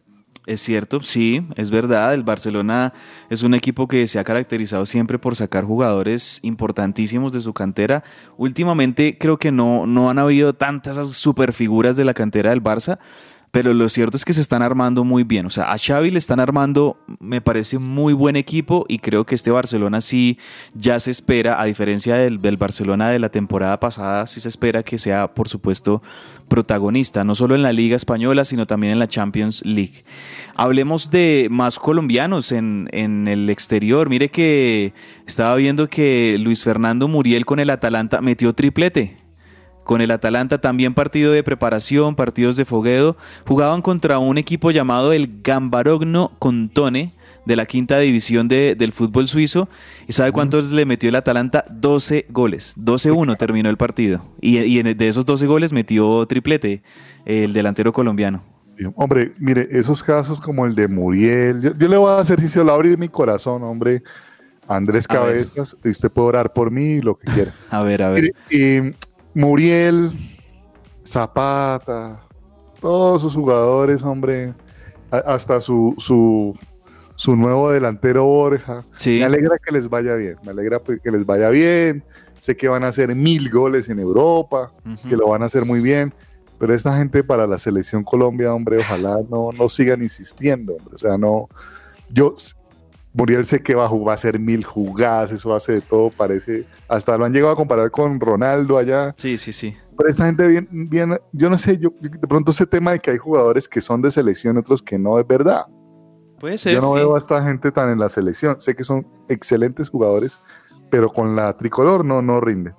Es cierto, sí, es verdad. El Barcelona es un equipo que se ha caracterizado siempre por sacar jugadores importantísimos de su cantera. Últimamente creo que no, no han habido tantas superfiguras de la cantera del Barça, pero lo cierto es que se están armando muy bien. O sea, a Xavi le están armando, me parece, muy buen equipo y creo que este Barcelona sí ya se espera, a diferencia del, del Barcelona de la temporada pasada, sí se espera que sea, por supuesto, protagonista, no solo en la Liga Española, sino también en la Champions League. Hablemos de más colombianos en, en el exterior. Mire que estaba viendo que Luis Fernando Muriel con el Atalanta metió triplete. Con el Atalanta también partido de preparación, partidos de fogueo. Jugaban contra un equipo llamado el Gambarogno Contone de la quinta división de- del fútbol suizo. ¿Y sabe cuántos le metió el Atalanta? 12 goles. 12-1 terminó el partido. Y, y de esos 12 goles metió triplete el delantero colombiano. Sí, hombre, mire, esos casos como el de Muriel, yo, yo le voy a hacer si se lo va a abrir mi corazón, hombre, Andrés. Cabezas, y usted puede orar por mí, lo que quiera. A ver, a ver. Mire, eh, Muriel, Zapata, todos sus jugadores, hombre, hasta su, su, su nuevo delantero Borja. Sí. Me alegra que les vaya bien, me alegra pues, que les vaya bien. Sé que van a hacer mil goles en Europa, que lo van a hacer muy bien. Pero esta gente para la selección Colombia, hombre, ojalá no, no sigan insistiendo, hombre. O sea, no. Yo, Muriel sé que va a, jugar, va a hacer mil jugadas, eso hace de todo, parece. Hasta lo han llegado a comparar con Ronaldo allá. Sí, sí, sí. Pero esta gente bien, bien, yo no sé, yo de pronto ese tema de que hay jugadores que son de selección, otros que no, es verdad. Puede ser. Yo no sí. veo a esta gente tan en la selección. Sé que son excelentes jugadores, pero con la tricolor no, no rinde.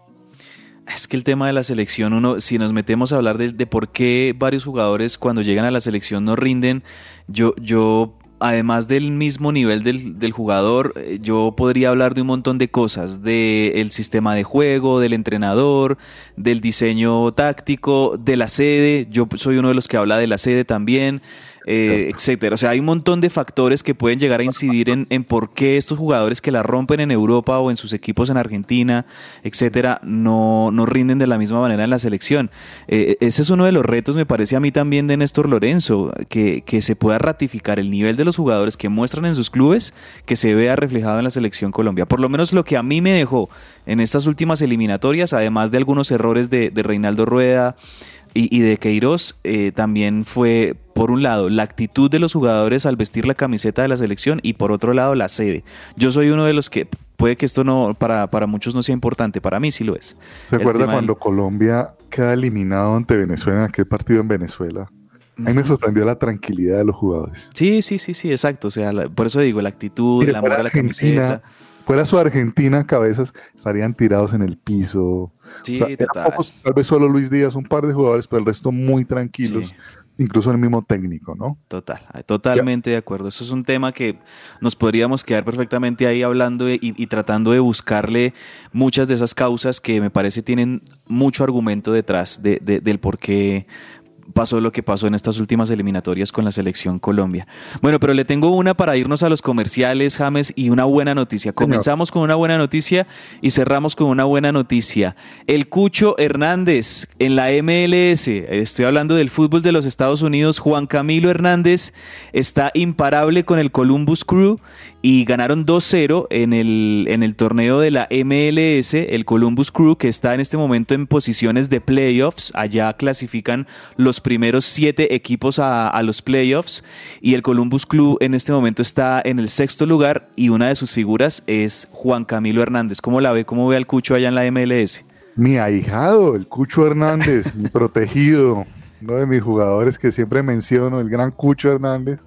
Es que el tema de la selección, uno, si nos metemos a hablar de, de por qué varios jugadores cuando llegan a la selección no rinden, yo, yo además del mismo nivel del, del jugador, eh, yo podría hablar de un montón de cosas, del sistema de juego, del entrenador, del diseño táctico, de la sede, yo soy uno de los que habla de la sede también, eh, etcétera. O sea, hay un montón de factores que pueden llegar a incidir en, en por qué estos jugadores que la rompen en Europa o en sus equipos en Argentina, etcétera, no, no rinden de la misma manera en la selección. Eh, ese es uno de los retos, me parece a mí también, de Néstor Lorenzo, que, que se pueda ratificar el nivel de los jugadores que muestran en sus clubes, que se vea reflejado en la selección Colombia. Por lo menos lo que a mí me dejó en estas últimas eliminatorias, además de algunos errores de, de Reinaldo Rueda y, y de Queiroz, eh, también fue, por un lado, la actitud de los jugadores al vestir la camiseta de la selección y por otro lado, la sede. Yo soy uno de los que, puede que esto no para, para muchos no sea importante, para mí sí lo es. ¿Se acuerda del- cuando Colombia queda eliminado ante Venezuela en aquel partido en Venezuela? A mí me sorprendió la tranquilidad de los jugadores. Sí, sí, sí, sí, exacto. O sea, la- por eso digo, la actitud, Mire, el amor a la camiseta. fuera su Argentina, cabezas estarían tirados en el piso. Sí, O sea, eran total. pocos, tal vez solo Luis Díaz, un par de jugadores, pero el resto muy tranquilos, incluso el mismo técnico, ¿no? Total, totalmente de acuerdo. Eso es un tema que nos podríamos quedar perfectamente ahí hablando y tratando de buscarle muchas de esas causas que me parece tienen mucho argumento detrás de- de- del por qué pasó lo que pasó en estas últimas eliminatorias con la selección Colombia. Bueno, pero le tengo una para irnos a los comerciales, James, y una buena noticia. Comenzamos con una buena noticia y cerramos con una buena noticia. El Cucho Hernández en la MLS, estoy hablando del fútbol de los Estados Unidos, Juan Camilo Hernández está imparable con el Columbus Crew y ganaron 2-0 en el, en el torneo de la MLS, el Columbus Crew, que está en este momento en posiciones de playoffs. Allá clasifican los primeros siete equipos a, a los playoffs y el Columbus Club en este momento está en el sexto lugar y una de sus figuras es Juan Camilo Hernández. ¿Cómo la ve? ¿Cómo ve al Cucho allá en la MLS? Mi ahijado, el Cucho Hernández, mi protegido, uno de mis jugadores que siempre menciono, el gran Cucho Hernández,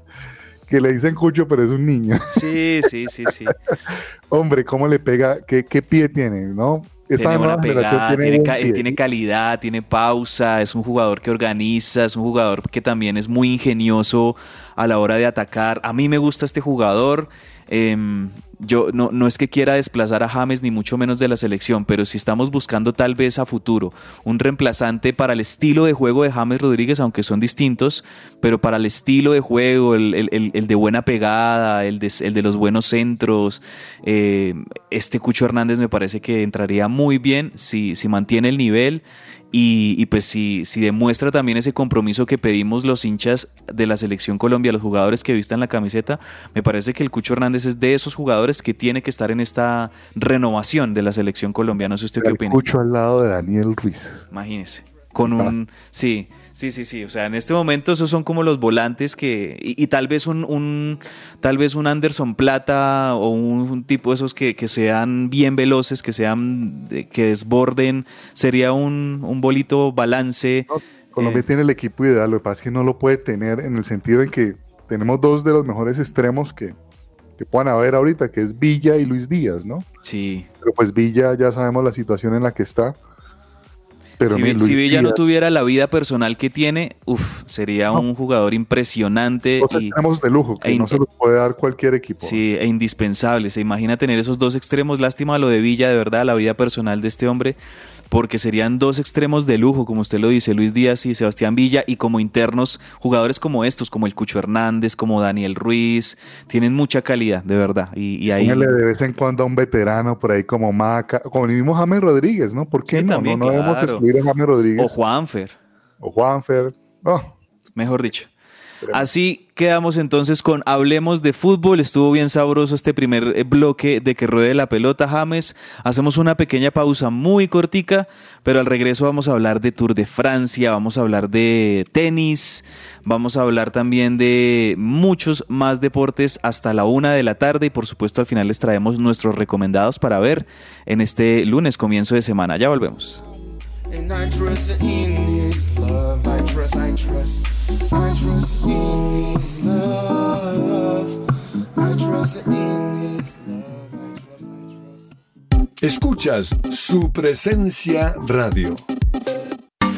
que le dicen Cucho, pero es un niño. Sí, sí, sí, sí. Hombre, ¿cómo le pega? ¿Qué, qué pie tiene? ¿No? Esta tiene buena pegada, tiene tiene, tiene calidad, tiene pausa, es un jugador que organiza, es un jugador que también es muy ingenioso a la hora de atacar. A mí me gusta este jugador. em, yo no, no es que quiera desplazar a James ni mucho menos de la selección, pero si estamos buscando tal vez a futuro un reemplazante para el estilo de juego de James Rodríguez, aunque son distintos, pero para el estilo de juego, el, el- el- de buena pegada, el de, el de los buenos centros, eh, este Cucho Hernández me parece que entraría muy bien si, si mantiene el nivel y, y pues si, si demuestra también ese compromiso que pedimos los hinchas de la selección Colombia, los jugadores que vistan la camiseta, me parece que el Cucho Hernández es de esos jugadores que tiene que estar en esta renovación de la selección colombiana. No sé usted qué El opina. Cucho al lado de Daniel Ruiz. Imagínese. Con un. Sí, sí, sí, sí. O sea, en este momento esos son como los volantes que. Y, y tal vez un, un- Tal vez un Anderson Plata o un, un tipo de esos que, que sean bien veloces, que sean. que desborden. Sería un, un bolito balance. Colombia Eh, tiene el equipo ideal, lo que pasa es que no lo puede tener en el sentido en que tenemos dos de los mejores extremos que, que puedan haber ahorita, que es Villa y Luis Díaz, ¿no? Sí. Pero pues Villa ya sabemos la situación en la que está. Pero si, Luis Villa no tuviera la vida personal que tiene, uf, sería un jugador impresionante. dos y- extremos de lujo que e no se los puede dar cualquier equipo. Sí, e indispensable. Se imagina tener esos dos extremos. Lástima lo de Villa, de verdad, la vida personal de este hombre, porque serían dos extremos de lujo, como usted lo dice, Luis Díaz y Sebastián Villa, y como internos, jugadores como estos, como el Cucho Hernández, como Daniel Ruiz, tienen mucha calidad, de verdad. Y, y ahí. De vez en cuando a un veterano por ahí como Maca, como el mismo James Rodríguez, ¿no? ¿Por qué Sí, no? también, no, no debemos claro. excluir a James Rodríguez. O Juanfer. O Juanfer. Oh, Mejor dicho. Así quedamos entonces con Hablemos de Fútbol. Estuvo bien sabroso este primer eh, bloque de que ruede la pelota, James. Hacemos una pequeña pausa muy cortica, pero al regreso vamos a hablar de Tour de Francia, vamos a hablar de tenis, vamos a hablar también de muchos más deportes hasta la una de la tarde y por supuesto al final les traemos nuestros recomendados para ver en este lunes comienzo de semana. Ya volvemos. And I trust in His love. I trust, I trust, I trust in His love. I trust in His love. Escuchas su presencia radio.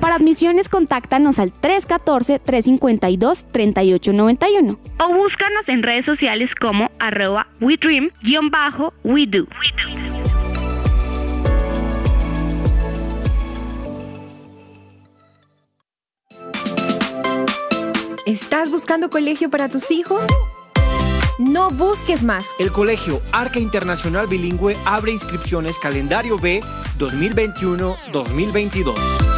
Para admisiones, contáctanos al 314-352-3891 o búscanos en redes sociales como arroba WeDream-WeDo. ¿Estás buscando colegio para tus hijos? No busques más. El Colegio Arca Internacional Bilingüe abre inscripciones calendario B 2021-2022.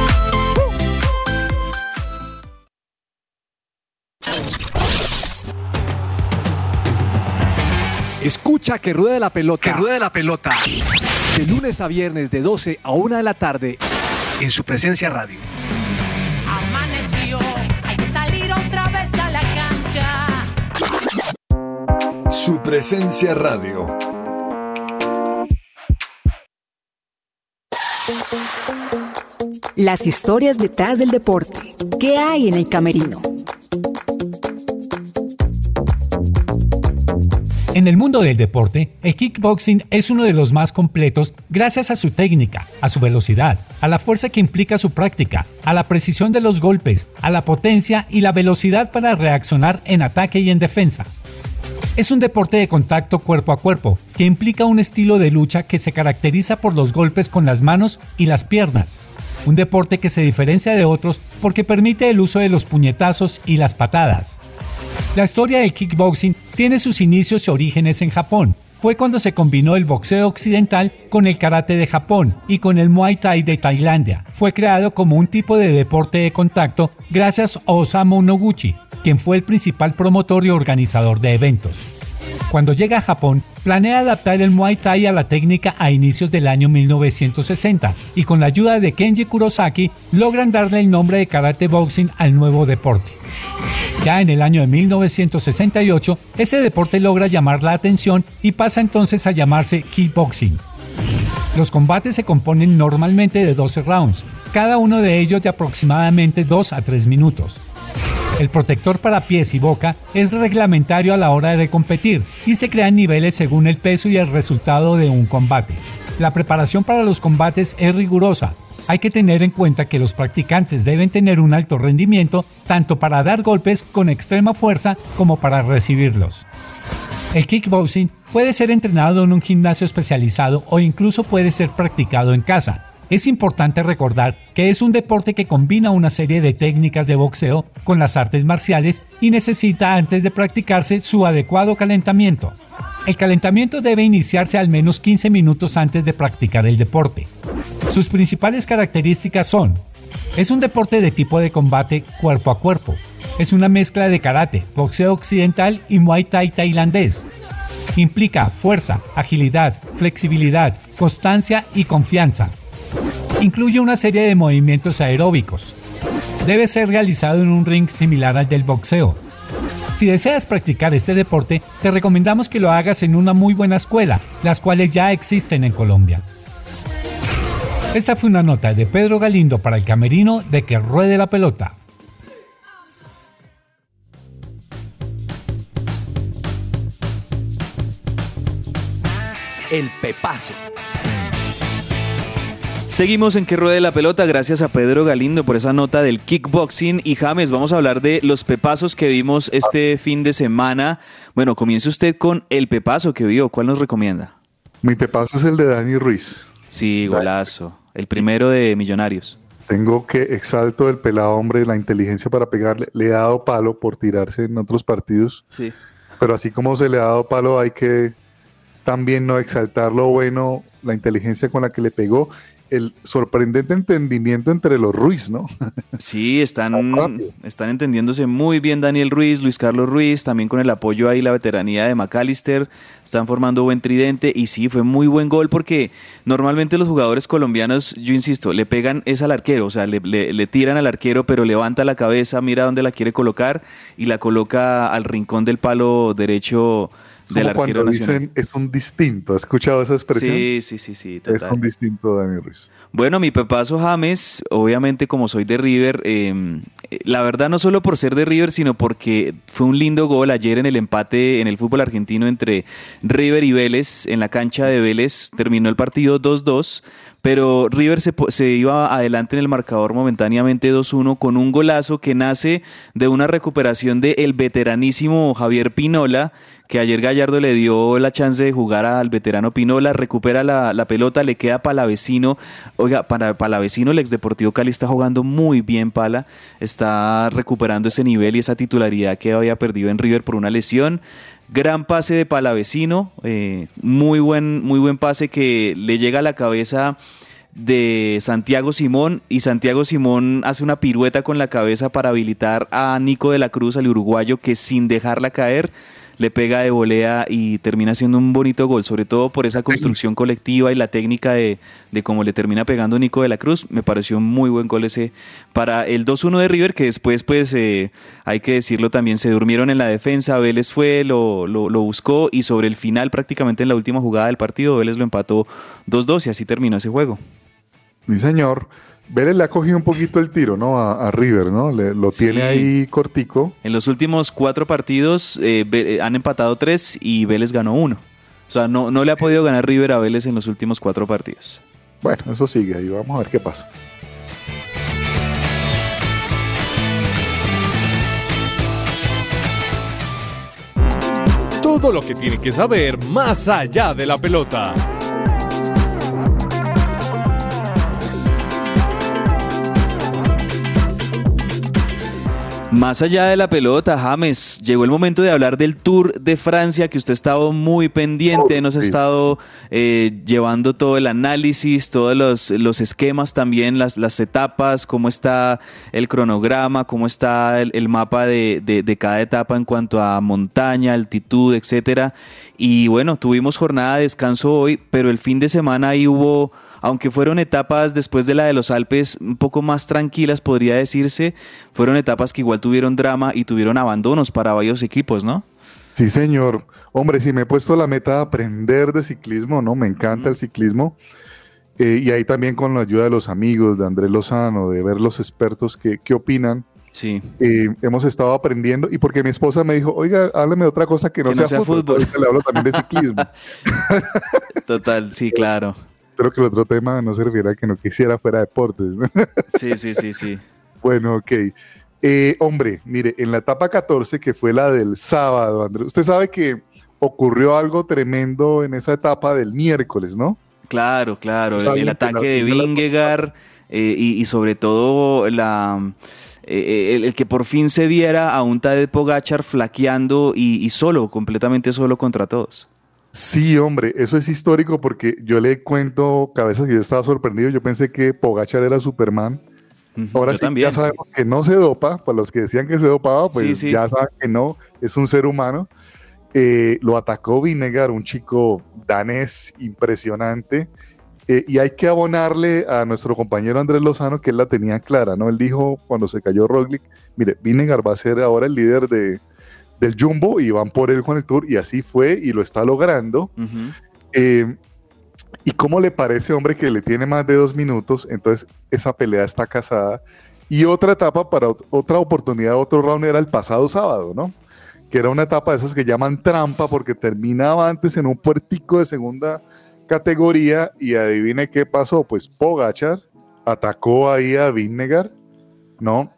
Escucha que ruede la pelota. Que ruede la pelota. De lunes a viernes de 12 a 1 de la tarde en su presencia radio. Amaneció, hay que salir otra vez a la cancha. Su presencia radio. Las historias detrás del deporte. ¿Qué hay en el camerino? En el mundo del deporte, el kickboxing es uno de los más completos gracias a su técnica, a su velocidad, a la fuerza que implica su práctica, a la precisión de los golpes, a la potencia y la velocidad para reaccionar en ataque y en defensa. Es un deporte de contacto cuerpo a cuerpo que implica un estilo de lucha que se caracteriza por los golpes con las manos y las piernas. Un deporte que se diferencia de otros porque permite el uso de los puñetazos y las patadas. La historia del kickboxing tiene sus inicios y orígenes en Japón. Fue cuando se combinó el boxeo occidental con el karate de Japón y con el muay thai de Tailandia. Fue creado como un tipo de deporte de contacto gracias a Osamu Noguchi, quien fue el principal promotor y organizador de eventos. Cuando llega a Japón, planea adaptar el Muay Thai a la técnica a inicios del año 1960 y con la ayuda de Kenji Kurosaki logran darle el nombre de Karate Boxing al nuevo deporte. Ya en el año de 1968, este deporte logra llamar la atención y pasa entonces a llamarse kickboxing. Los combates se componen normalmente de 12 rounds, cada uno de ellos de aproximadamente 2 a 3 minutos. El protector para pies y boca es reglamentario a la hora de competir y se crean niveles según el peso y el resultado de un combate. La preparación para los combates es rigurosa. Hay que tener en cuenta que los practicantes deben tener un alto rendimiento tanto para dar golpes con extrema fuerza como para recibirlos. El kickboxing puede ser entrenado en un gimnasio especializado o incluso puede ser practicado en casa. Es importante recordar que es un deporte que combina una serie de técnicas de boxeo con las artes marciales y necesita antes de practicarse su adecuado calentamiento. El calentamiento debe iniciarse al menos 15 minutos antes de practicar el deporte. Sus principales características son, es un deporte de tipo de combate cuerpo a cuerpo, es una mezcla de karate, boxeo occidental y muay thai tailandés. Implica fuerza, agilidad, flexibilidad, constancia y confianza. Incluye una serie de movimientos aeróbicos. Debe ser realizado en un ring similar al del boxeo. Si deseas practicar este deporte, te recomendamos que lo hagas en una muy buena escuela, las cuales ya existen en Colombia. Esta fue una nota de Pedro Galindo para el Camerino de que ruede la pelota. El Pepazo. Seguimos en que ruede la pelota, gracias a Pedro Galindo por esa nota del kickboxing. Y James, vamos a hablar de los pepazos que vimos este fin de semana. Bueno, comience usted con el pepazo que vio. ¿Cuál nos recomienda? Mi pepazo es el de Dani Ruiz. Sí, golazo. El primero de Millonarios. Tengo que exalto el pelado hombre, la inteligencia para pegarle. Le he dado palo por tirarse en otros partidos. Sí. Pero así como se le ha dado palo, hay que también no exaltar lo bueno, la inteligencia con la que le pegó el sorprendente entendimiento entre los Ruiz, ¿no? Sí, están, están entendiéndose muy bien Daniel Ruiz, Luis Carlos Ruiz, también con el apoyo ahí la veteranía de McAllister, están formando buen tridente y sí, fue muy buen gol porque normalmente los jugadores colombianos, yo insisto, le pegan es al arquero, o sea, le, le tiran al arquero, pero levanta la cabeza, mira dónde la quiere colocar y la coloca al rincón del palo derecho del como arquero cuando nacional. dicen es un distinto. ¿Has escuchado esa expresión? Sí, sí, sí, sí, Es un distinto, Dani Ruiz. Bueno, mi papazo James, obviamente como soy de River, eh, la verdad no solo por ser de River, sino porque fue un lindo gol ayer en el empate en el fútbol argentino entre River y Vélez, en la cancha de Vélez, terminó el partido 2-2, pero River se, se iba adelante en el marcador momentáneamente 2-1 con un golazo que nace de una recuperación del veteranísimo Javier Pinola, que ayer Gallardo le dio la chance de jugar al veterano Pinola, recupera la, la pelota, le queda Palavecino. Oiga, para Palavecino, el ex Deportivo Cali está jugando muy bien, Pala. Está recuperando ese nivel y esa titularidad que había perdido en River por una lesión. Gran pase de Palavecino, eh, muy, buen, muy buen pase que le llega a la cabeza de Santiago Simón y Santiago Simón hace una pirueta con la cabeza para habilitar a Nico de la Cruz, al uruguayo, que sin dejarla caer le pega de volea y termina siendo un bonito gol, sobre todo por esa construcción colectiva y la técnica de, de cómo le termina pegando Nico de la Cruz. Me pareció un muy buen gol ese para el 2-1 de River, que después, pues, eh, hay que decirlo también, se durmieron en la defensa, Vélez fue, lo, lo, lo buscó y sobre el final, prácticamente en la última jugada del partido, Vélez lo empató 2-2 y así terminó ese juego. Mi señor. Vélez le ha cogido un poquito el tiro, ¿no? A, a River, ¿no? Le- lo Sí. tiene ahí cortico. En los últimos cuatro partidos eh, eh, han empatado tres y Vélez ganó uno. O sea, no, no le ha podido ganar River a Vélez en los últimos cuatro partidos. Bueno, eso sigue ahí. Vamos a ver qué pasa. Todo lo que tiene que saber más allá de la pelota. Más allá de la pelota, James, llegó el momento de hablar del Tour de Francia, que usted ha estado muy pendiente, nos ha estado eh, llevando todo el análisis, todos los, los esquemas también, las, las etapas, cómo está el cronograma, cómo está el, el mapa de, de- de cada etapa en cuanto a montaña, altitud, etcétera. Y bueno, tuvimos jornada de descanso hoy, pero el fin de semana ahí hubo aunque fueron etapas después de la de los Alpes un poco más tranquilas, podría decirse, fueron etapas que igual tuvieron drama y tuvieron abandonos para varios equipos, ¿no? Sí, señor. Hombre, si me he puesto la meta de aprender de ciclismo, ¿no? Me encanta el ciclismo. Eh, y ahí también con la ayuda de los amigos, de Andrés Lozano, de ver los expertos que, qué opinan. Sí. Eh, hemos estado aprendiendo y porque mi esposa me dijo, oiga, háblame de otra cosa que no, Que no sea, sea fútbol. fútbol. Le hablo también de ciclismo. Total, sí, claro. Espero que el otro tema no se refiera a que no quisiera fuera deportes. ¿no? Sí, sí, sí, sí. Bueno, ok. Eh, hombre, mire, en la etapa 14, que fue la del sábado, Andrés, usted sabe que ocurrió algo tremendo en esa etapa del miércoles, ¿no? Claro, claro. El, ataque de Vingegaard eh, y, y sobre todo la, eh, el, el que por fin se viera a un Tadej Pogachar flaqueando y, y solo, completamente solo contra todos. Sí, hombre, eso es histórico porque yo le cuento cabezas que yo estaba sorprendido. Yo pensé que Pogachar era Superman. Ahora yo sí, también, ya sabemos que no se dopa. Para los que decían que se dopaba, pues sí. ya saben que no, es un ser humano. Eh, lo atacó Vinegar, un chico danés impresionante. Eh, y hay que abonarle a nuestro compañero Andrés Lozano que él la tenía clara, ¿no? Él dijo cuando se cayó Roglic, mire, Vinegar va a ser ahora el líder de, del Jumbo y van por él con el Tour y así fue y lo está logrando. Eh, ¿Y cómo le parece, hombre, que le tiene más de dos minutos? Entonces, esa pelea está casada. Y otra etapa para ot- otra oportunidad, otro round era el pasado sábado, ¿no? Que era una etapa de esas que llaman trampa porque terminaba antes en un puertico de segunda categoría y adivine qué pasó. Pues Pogachar atacó ahí a Vinegar, ¿no?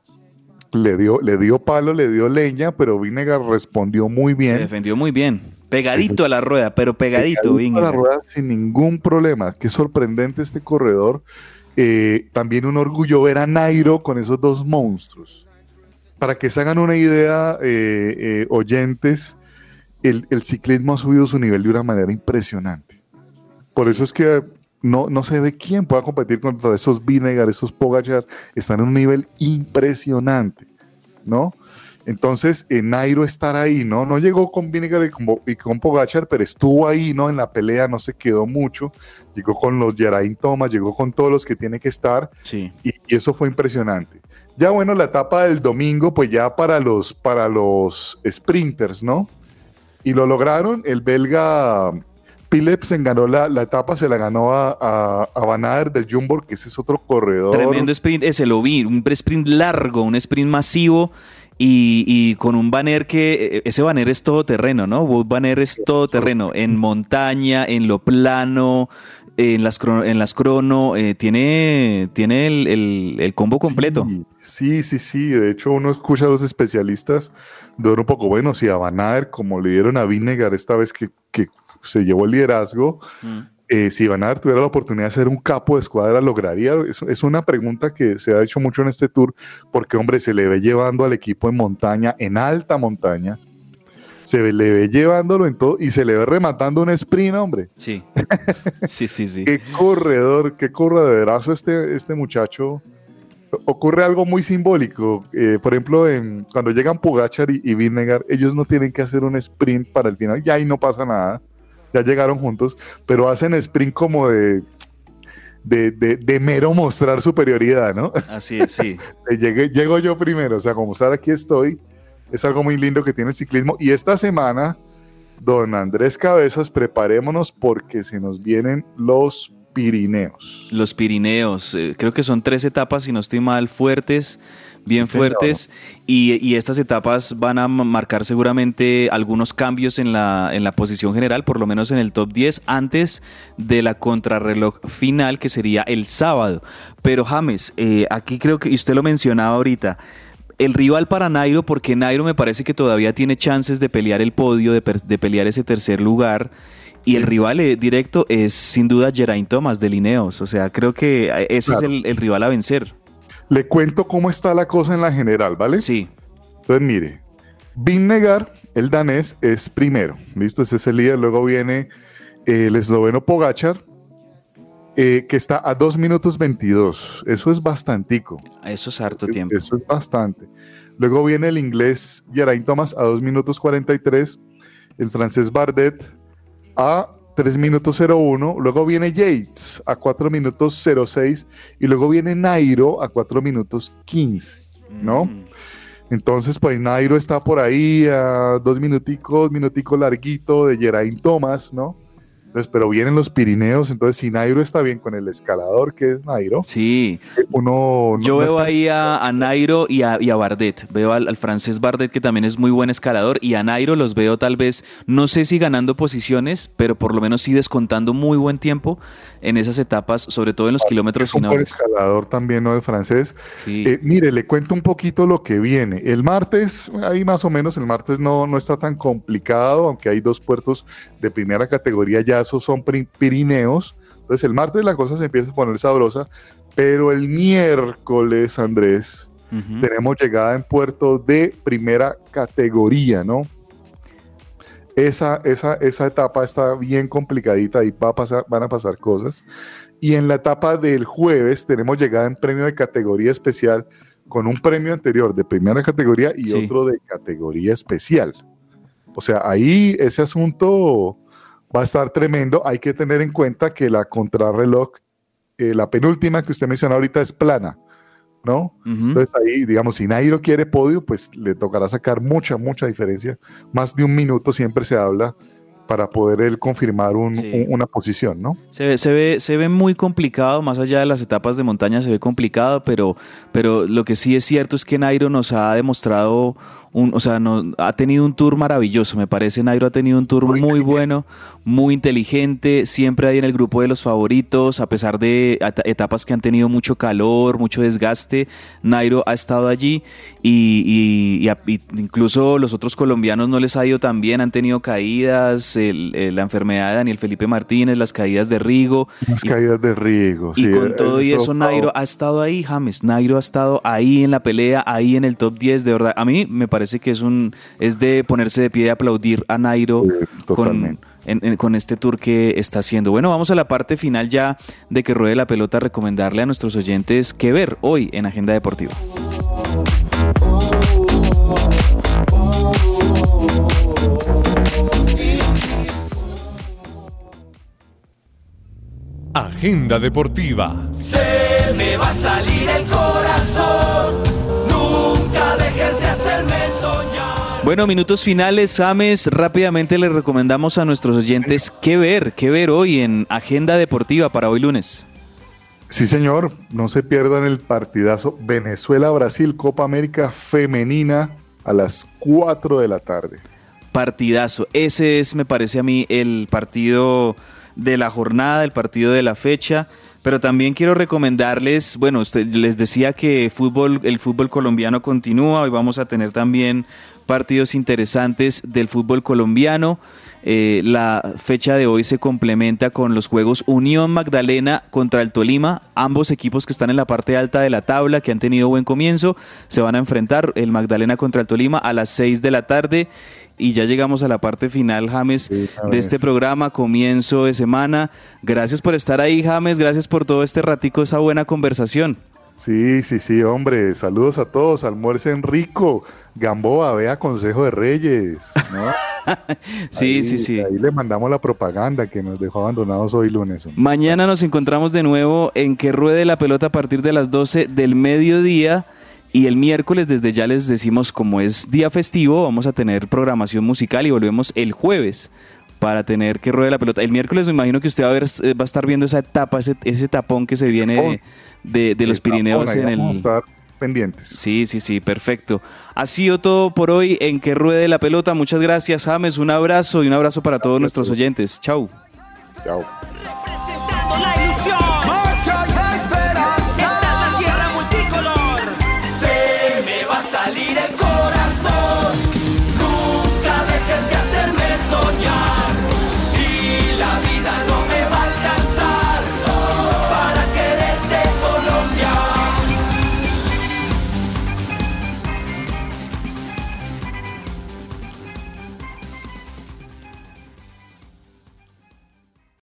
Le dio, le dio palo, le dio leña, pero Vinegar respondió muy bien. Se defendió muy bien. Pegadito a la rueda, pero pegadito, Pegadito a la rueda sin ningún problema. Qué sorprendente este corredor. Eh, también un orgullo ver a Nairo con esos dos monstruos. Para que se hagan una idea, eh, eh, oyentes, el, el ciclismo ha subido su nivel de una manera impresionante. Por eso es que no, no se ve quién pueda competir contra esos Vinegar, esos Pogachar. Están en un nivel impresionante, ¿no? Entonces, eh, Nairo estar ahí, ¿no? No llegó con Vinegar y con, y con Pogachar, pero estuvo ahí, ¿no? En la pelea, no se quedó mucho. Llegó con los Geraint Thomas, llegó con todos los que tiene que estar. Sí. Y, y eso fue impresionante. Ya bueno, la etapa del domingo, pues ya para los, para los sprinters, ¿no? Y lo lograron. El belga Philipsen ganó la, la etapa, se la ganó a, a, a Van Aert del Jumbo, que ese es otro corredor. Tremendo sprint, ese lo vi, un sprint largo, un sprint masivo. Y, y con un banner que, ese banner es todo terreno, ¿no? Banner es todo terreno, en montaña, en lo plano, en las, crono, en las crono, eh, tiene, tiene el, el, el combo completo. Sí, sí, sí, de hecho uno escucha a los especialistas de un poco, bueno, si a Van Aert, como le dieron a Vinegar esta vez que, que se llevó el liderazgo, mm. eh, si Van Aert tuviera la oportunidad de ser un capo de escuadra, ¿lograría? Es, es, una pregunta que se ha hecho mucho en este tour, porque, hombre, se le ve llevando al equipo en montaña, en alta montaña, se le ve llevándolo en todo y se le ve rematando un sprint, hombre. Sí, sí, sí, sí. qué corredor, qué correderazo este, este muchacho. Ocurre algo muy simbólico. Eh, por ejemplo, en, cuando llegan Pugachar y, y Vinegar, ellos no tienen que hacer un sprint para el final, ya ahí no pasa nada ya llegaron juntos, pero hacen sprint como de, de, de, de mero mostrar superioridad, ¿no? Así es, sí. Llegué, llego yo primero, o sea, como estar aquí estoy, es algo muy lindo que tiene el ciclismo. Y esta semana, don Andrés Cabezas, preparémonos porque se nos vienen los Pirineos. Los Pirineos, eh, creo que son tres etapas, si no estoy mal, fuertes bien sí, fuertes y, y, estas etapas van a marcar seguramente algunos cambios en la, en la posición general, por lo menos en el top 10, antes de la contrarreloj final que sería el sábado. Pero James, eh, aquí creo que, y usted lo mencionaba ahorita, el rival para Nairo, porque Nairo me parece que todavía tiene chances de pelear el podio, de, de pelear ese tercer lugar. Y el rival eh, directo es sin duda Geraint Thomas de Lineos. O sea, creo que ese claro. es el, el rival a vencer. Le cuento cómo está la cosa en la general, ¿vale? Sí. Entonces, mire, Vinnegar, el danés, es primero. ¿Listo? Ese es el líder. Luego viene eh, el esloveno Pogachar, eh, que está a 2 minutos 22. Eso es bastantico. Eso es harto tiempo. Eso es bastante. Luego viene el inglés Geraint Thomas a 2 minutos 43. El francés Bardet a 3 minutos 01, luego viene Yates a 4 minutos 06 y luego viene Nairo a 4 minutos 15, ¿no? Mm. Entonces, pues Nairo está por ahí a dos minuticos, minutico larguito de Geraint Thomas, ¿no? Entonces, pero vienen los Pirineos, entonces si Nairo está bien con el escalador que es Nairo, sí. uno... Yo no veo ahí a, a, Nairo y a, y a Bardet, veo al, al, francés Bardet que también es muy buen escalador y a Nairo los veo tal vez, no sé si ganando posiciones, pero por lo menos sí descontando muy buen tiempo en esas etapas, sobre todo en los ah, kilómetros es un buen escalador también, ¿no? El francés. Sí. Eh, mire, le cuento un poquito lo que viene. El martes, ahí más o menos, el martes no, no está tan complicado, aunque hay dos puertos de primera categoría, ya esos son Pirineos. Entonces el martes la cosa se empieza a poner sabrosa, pero el miércoles, Andrés, uh -huh. tenemos llegada en puerto de primera categoría, ¿no? esa, esa, esa etapa está bien complicadita y va a pasar, van a pasar cosas. Y en la etapa del jueves tenemos llegada en premio de categoría especial con un premio anterior de primera categoría y sí. otro de categoría especial. O sea, ahí ese asunto va a estar tremendo. Hay que tener en cuenta que la contrarreloj, eh, la penúltima que usted mencionó ahorita es plana. ¿no? Uh -huh. Entonces ahí, digamos, si Nairo quiere podio, pues le tocará sacar mucha, mucha diferencia. Más de un minuto siempre se habla para poder él confirmar un, sí. un, una posición, ¿no? Se ve, se, ve, se ve muy complicado, más allá de las etapas de montaña se ve complicado, pero, pero lo que sí es cierto es que Nairo nos ha demostrado un, o sea, no, ha tenido un tour maravilloso, me parece. Nairo ha tenido un tour muy, muy bueno, muy inteligente, siempre ahí en el grupo de los favoritos, a pesar de etapas que han tenido mucho calor, mucho desgaste. Nairo ha estado allí y, y, y, incluso los otros colombianos no les ha ido tan bien, han tenido caídas, el, el, la enfermedad de Daniel Felipe Martínez, las caídas de Rigo. Las caídas de Rigo, Y sí, con todo y eso, Nairo ha estado ahí, James. Nairo ha estado ahí en la pelea, ahí en el top 10, de verdad. A mí me parece parece que es un es de ponerse de pie y aplaudir a Nairo sí, con, en, en, con este tour que está haciendo. Bueno, vamos a la parte final ya de que ruede la pelota, recomendarle a nuestros oyentes qué ver hoy en Agenda Deportiva. Agenda Deportiva. Se me va a salir el corazón. Bueno, minutos finales, Ames. Rápidamente les recomendamos a nuestros oyentes qué ver, qué ver hoy en Agenda Deportiva para hoy lunes. Sí, señor. No se pierdan el partidazo Venezuela-Brasil, Copa América Femenina a las 4 de la tarde. Partidazo. Ese es, me parece a mí, el partido de la jornada, el partido de la fecha. Pero también quiero recomendarles, bueno, usted les decía que fútbol, el fútbol colombiano continúa. Hoy vamos a tener también partidos interesantes del fútbol colombiano. Eh, la fecha de hoy se complementa con los juegos Unión Magdalena contra el Tolima. Ambos equipos que están en la parte alta de la tabla, que han tenido buen comienzo, se van a enfrentar el Magdalena contra el Tolima a las 6 de la tarde. Y ya llegamos a la parte final, James, de este programa, comienzo de semana. Gracias por estar ahí, James. Gracias por todo este ratico, esa buena conversación. Sí, sí, sí, hombre. Saludos a todos. Almuercen rico. Gamboa, vea Consejo de Reyes. sí, sí, sí. Ahí le mandamos la propaganda que nos dejó abandonados hoy lunes. Mañana nos encontramos de nuevo en que ruede la pelota a partir de las 12 del mediodía. Y el miércoles, desde ya les decimos, como es día festivo, vamos a tener programación musical y volvemos el jueves para tener que ruede la pelota. El miércoles me imagino que usted va a, ver, va a estar viendo esa etapa, ese, ese tapón que se viene de, de, los Pirineos en el... Vamos a estar pendientes. Sí, sí, sí, perfecto. Ha sido todo por hoy en que ruede la pelota. Muchas gracias, James. Un abrazo y un abrazo para todos nuestros oyentes. Chau. Chao.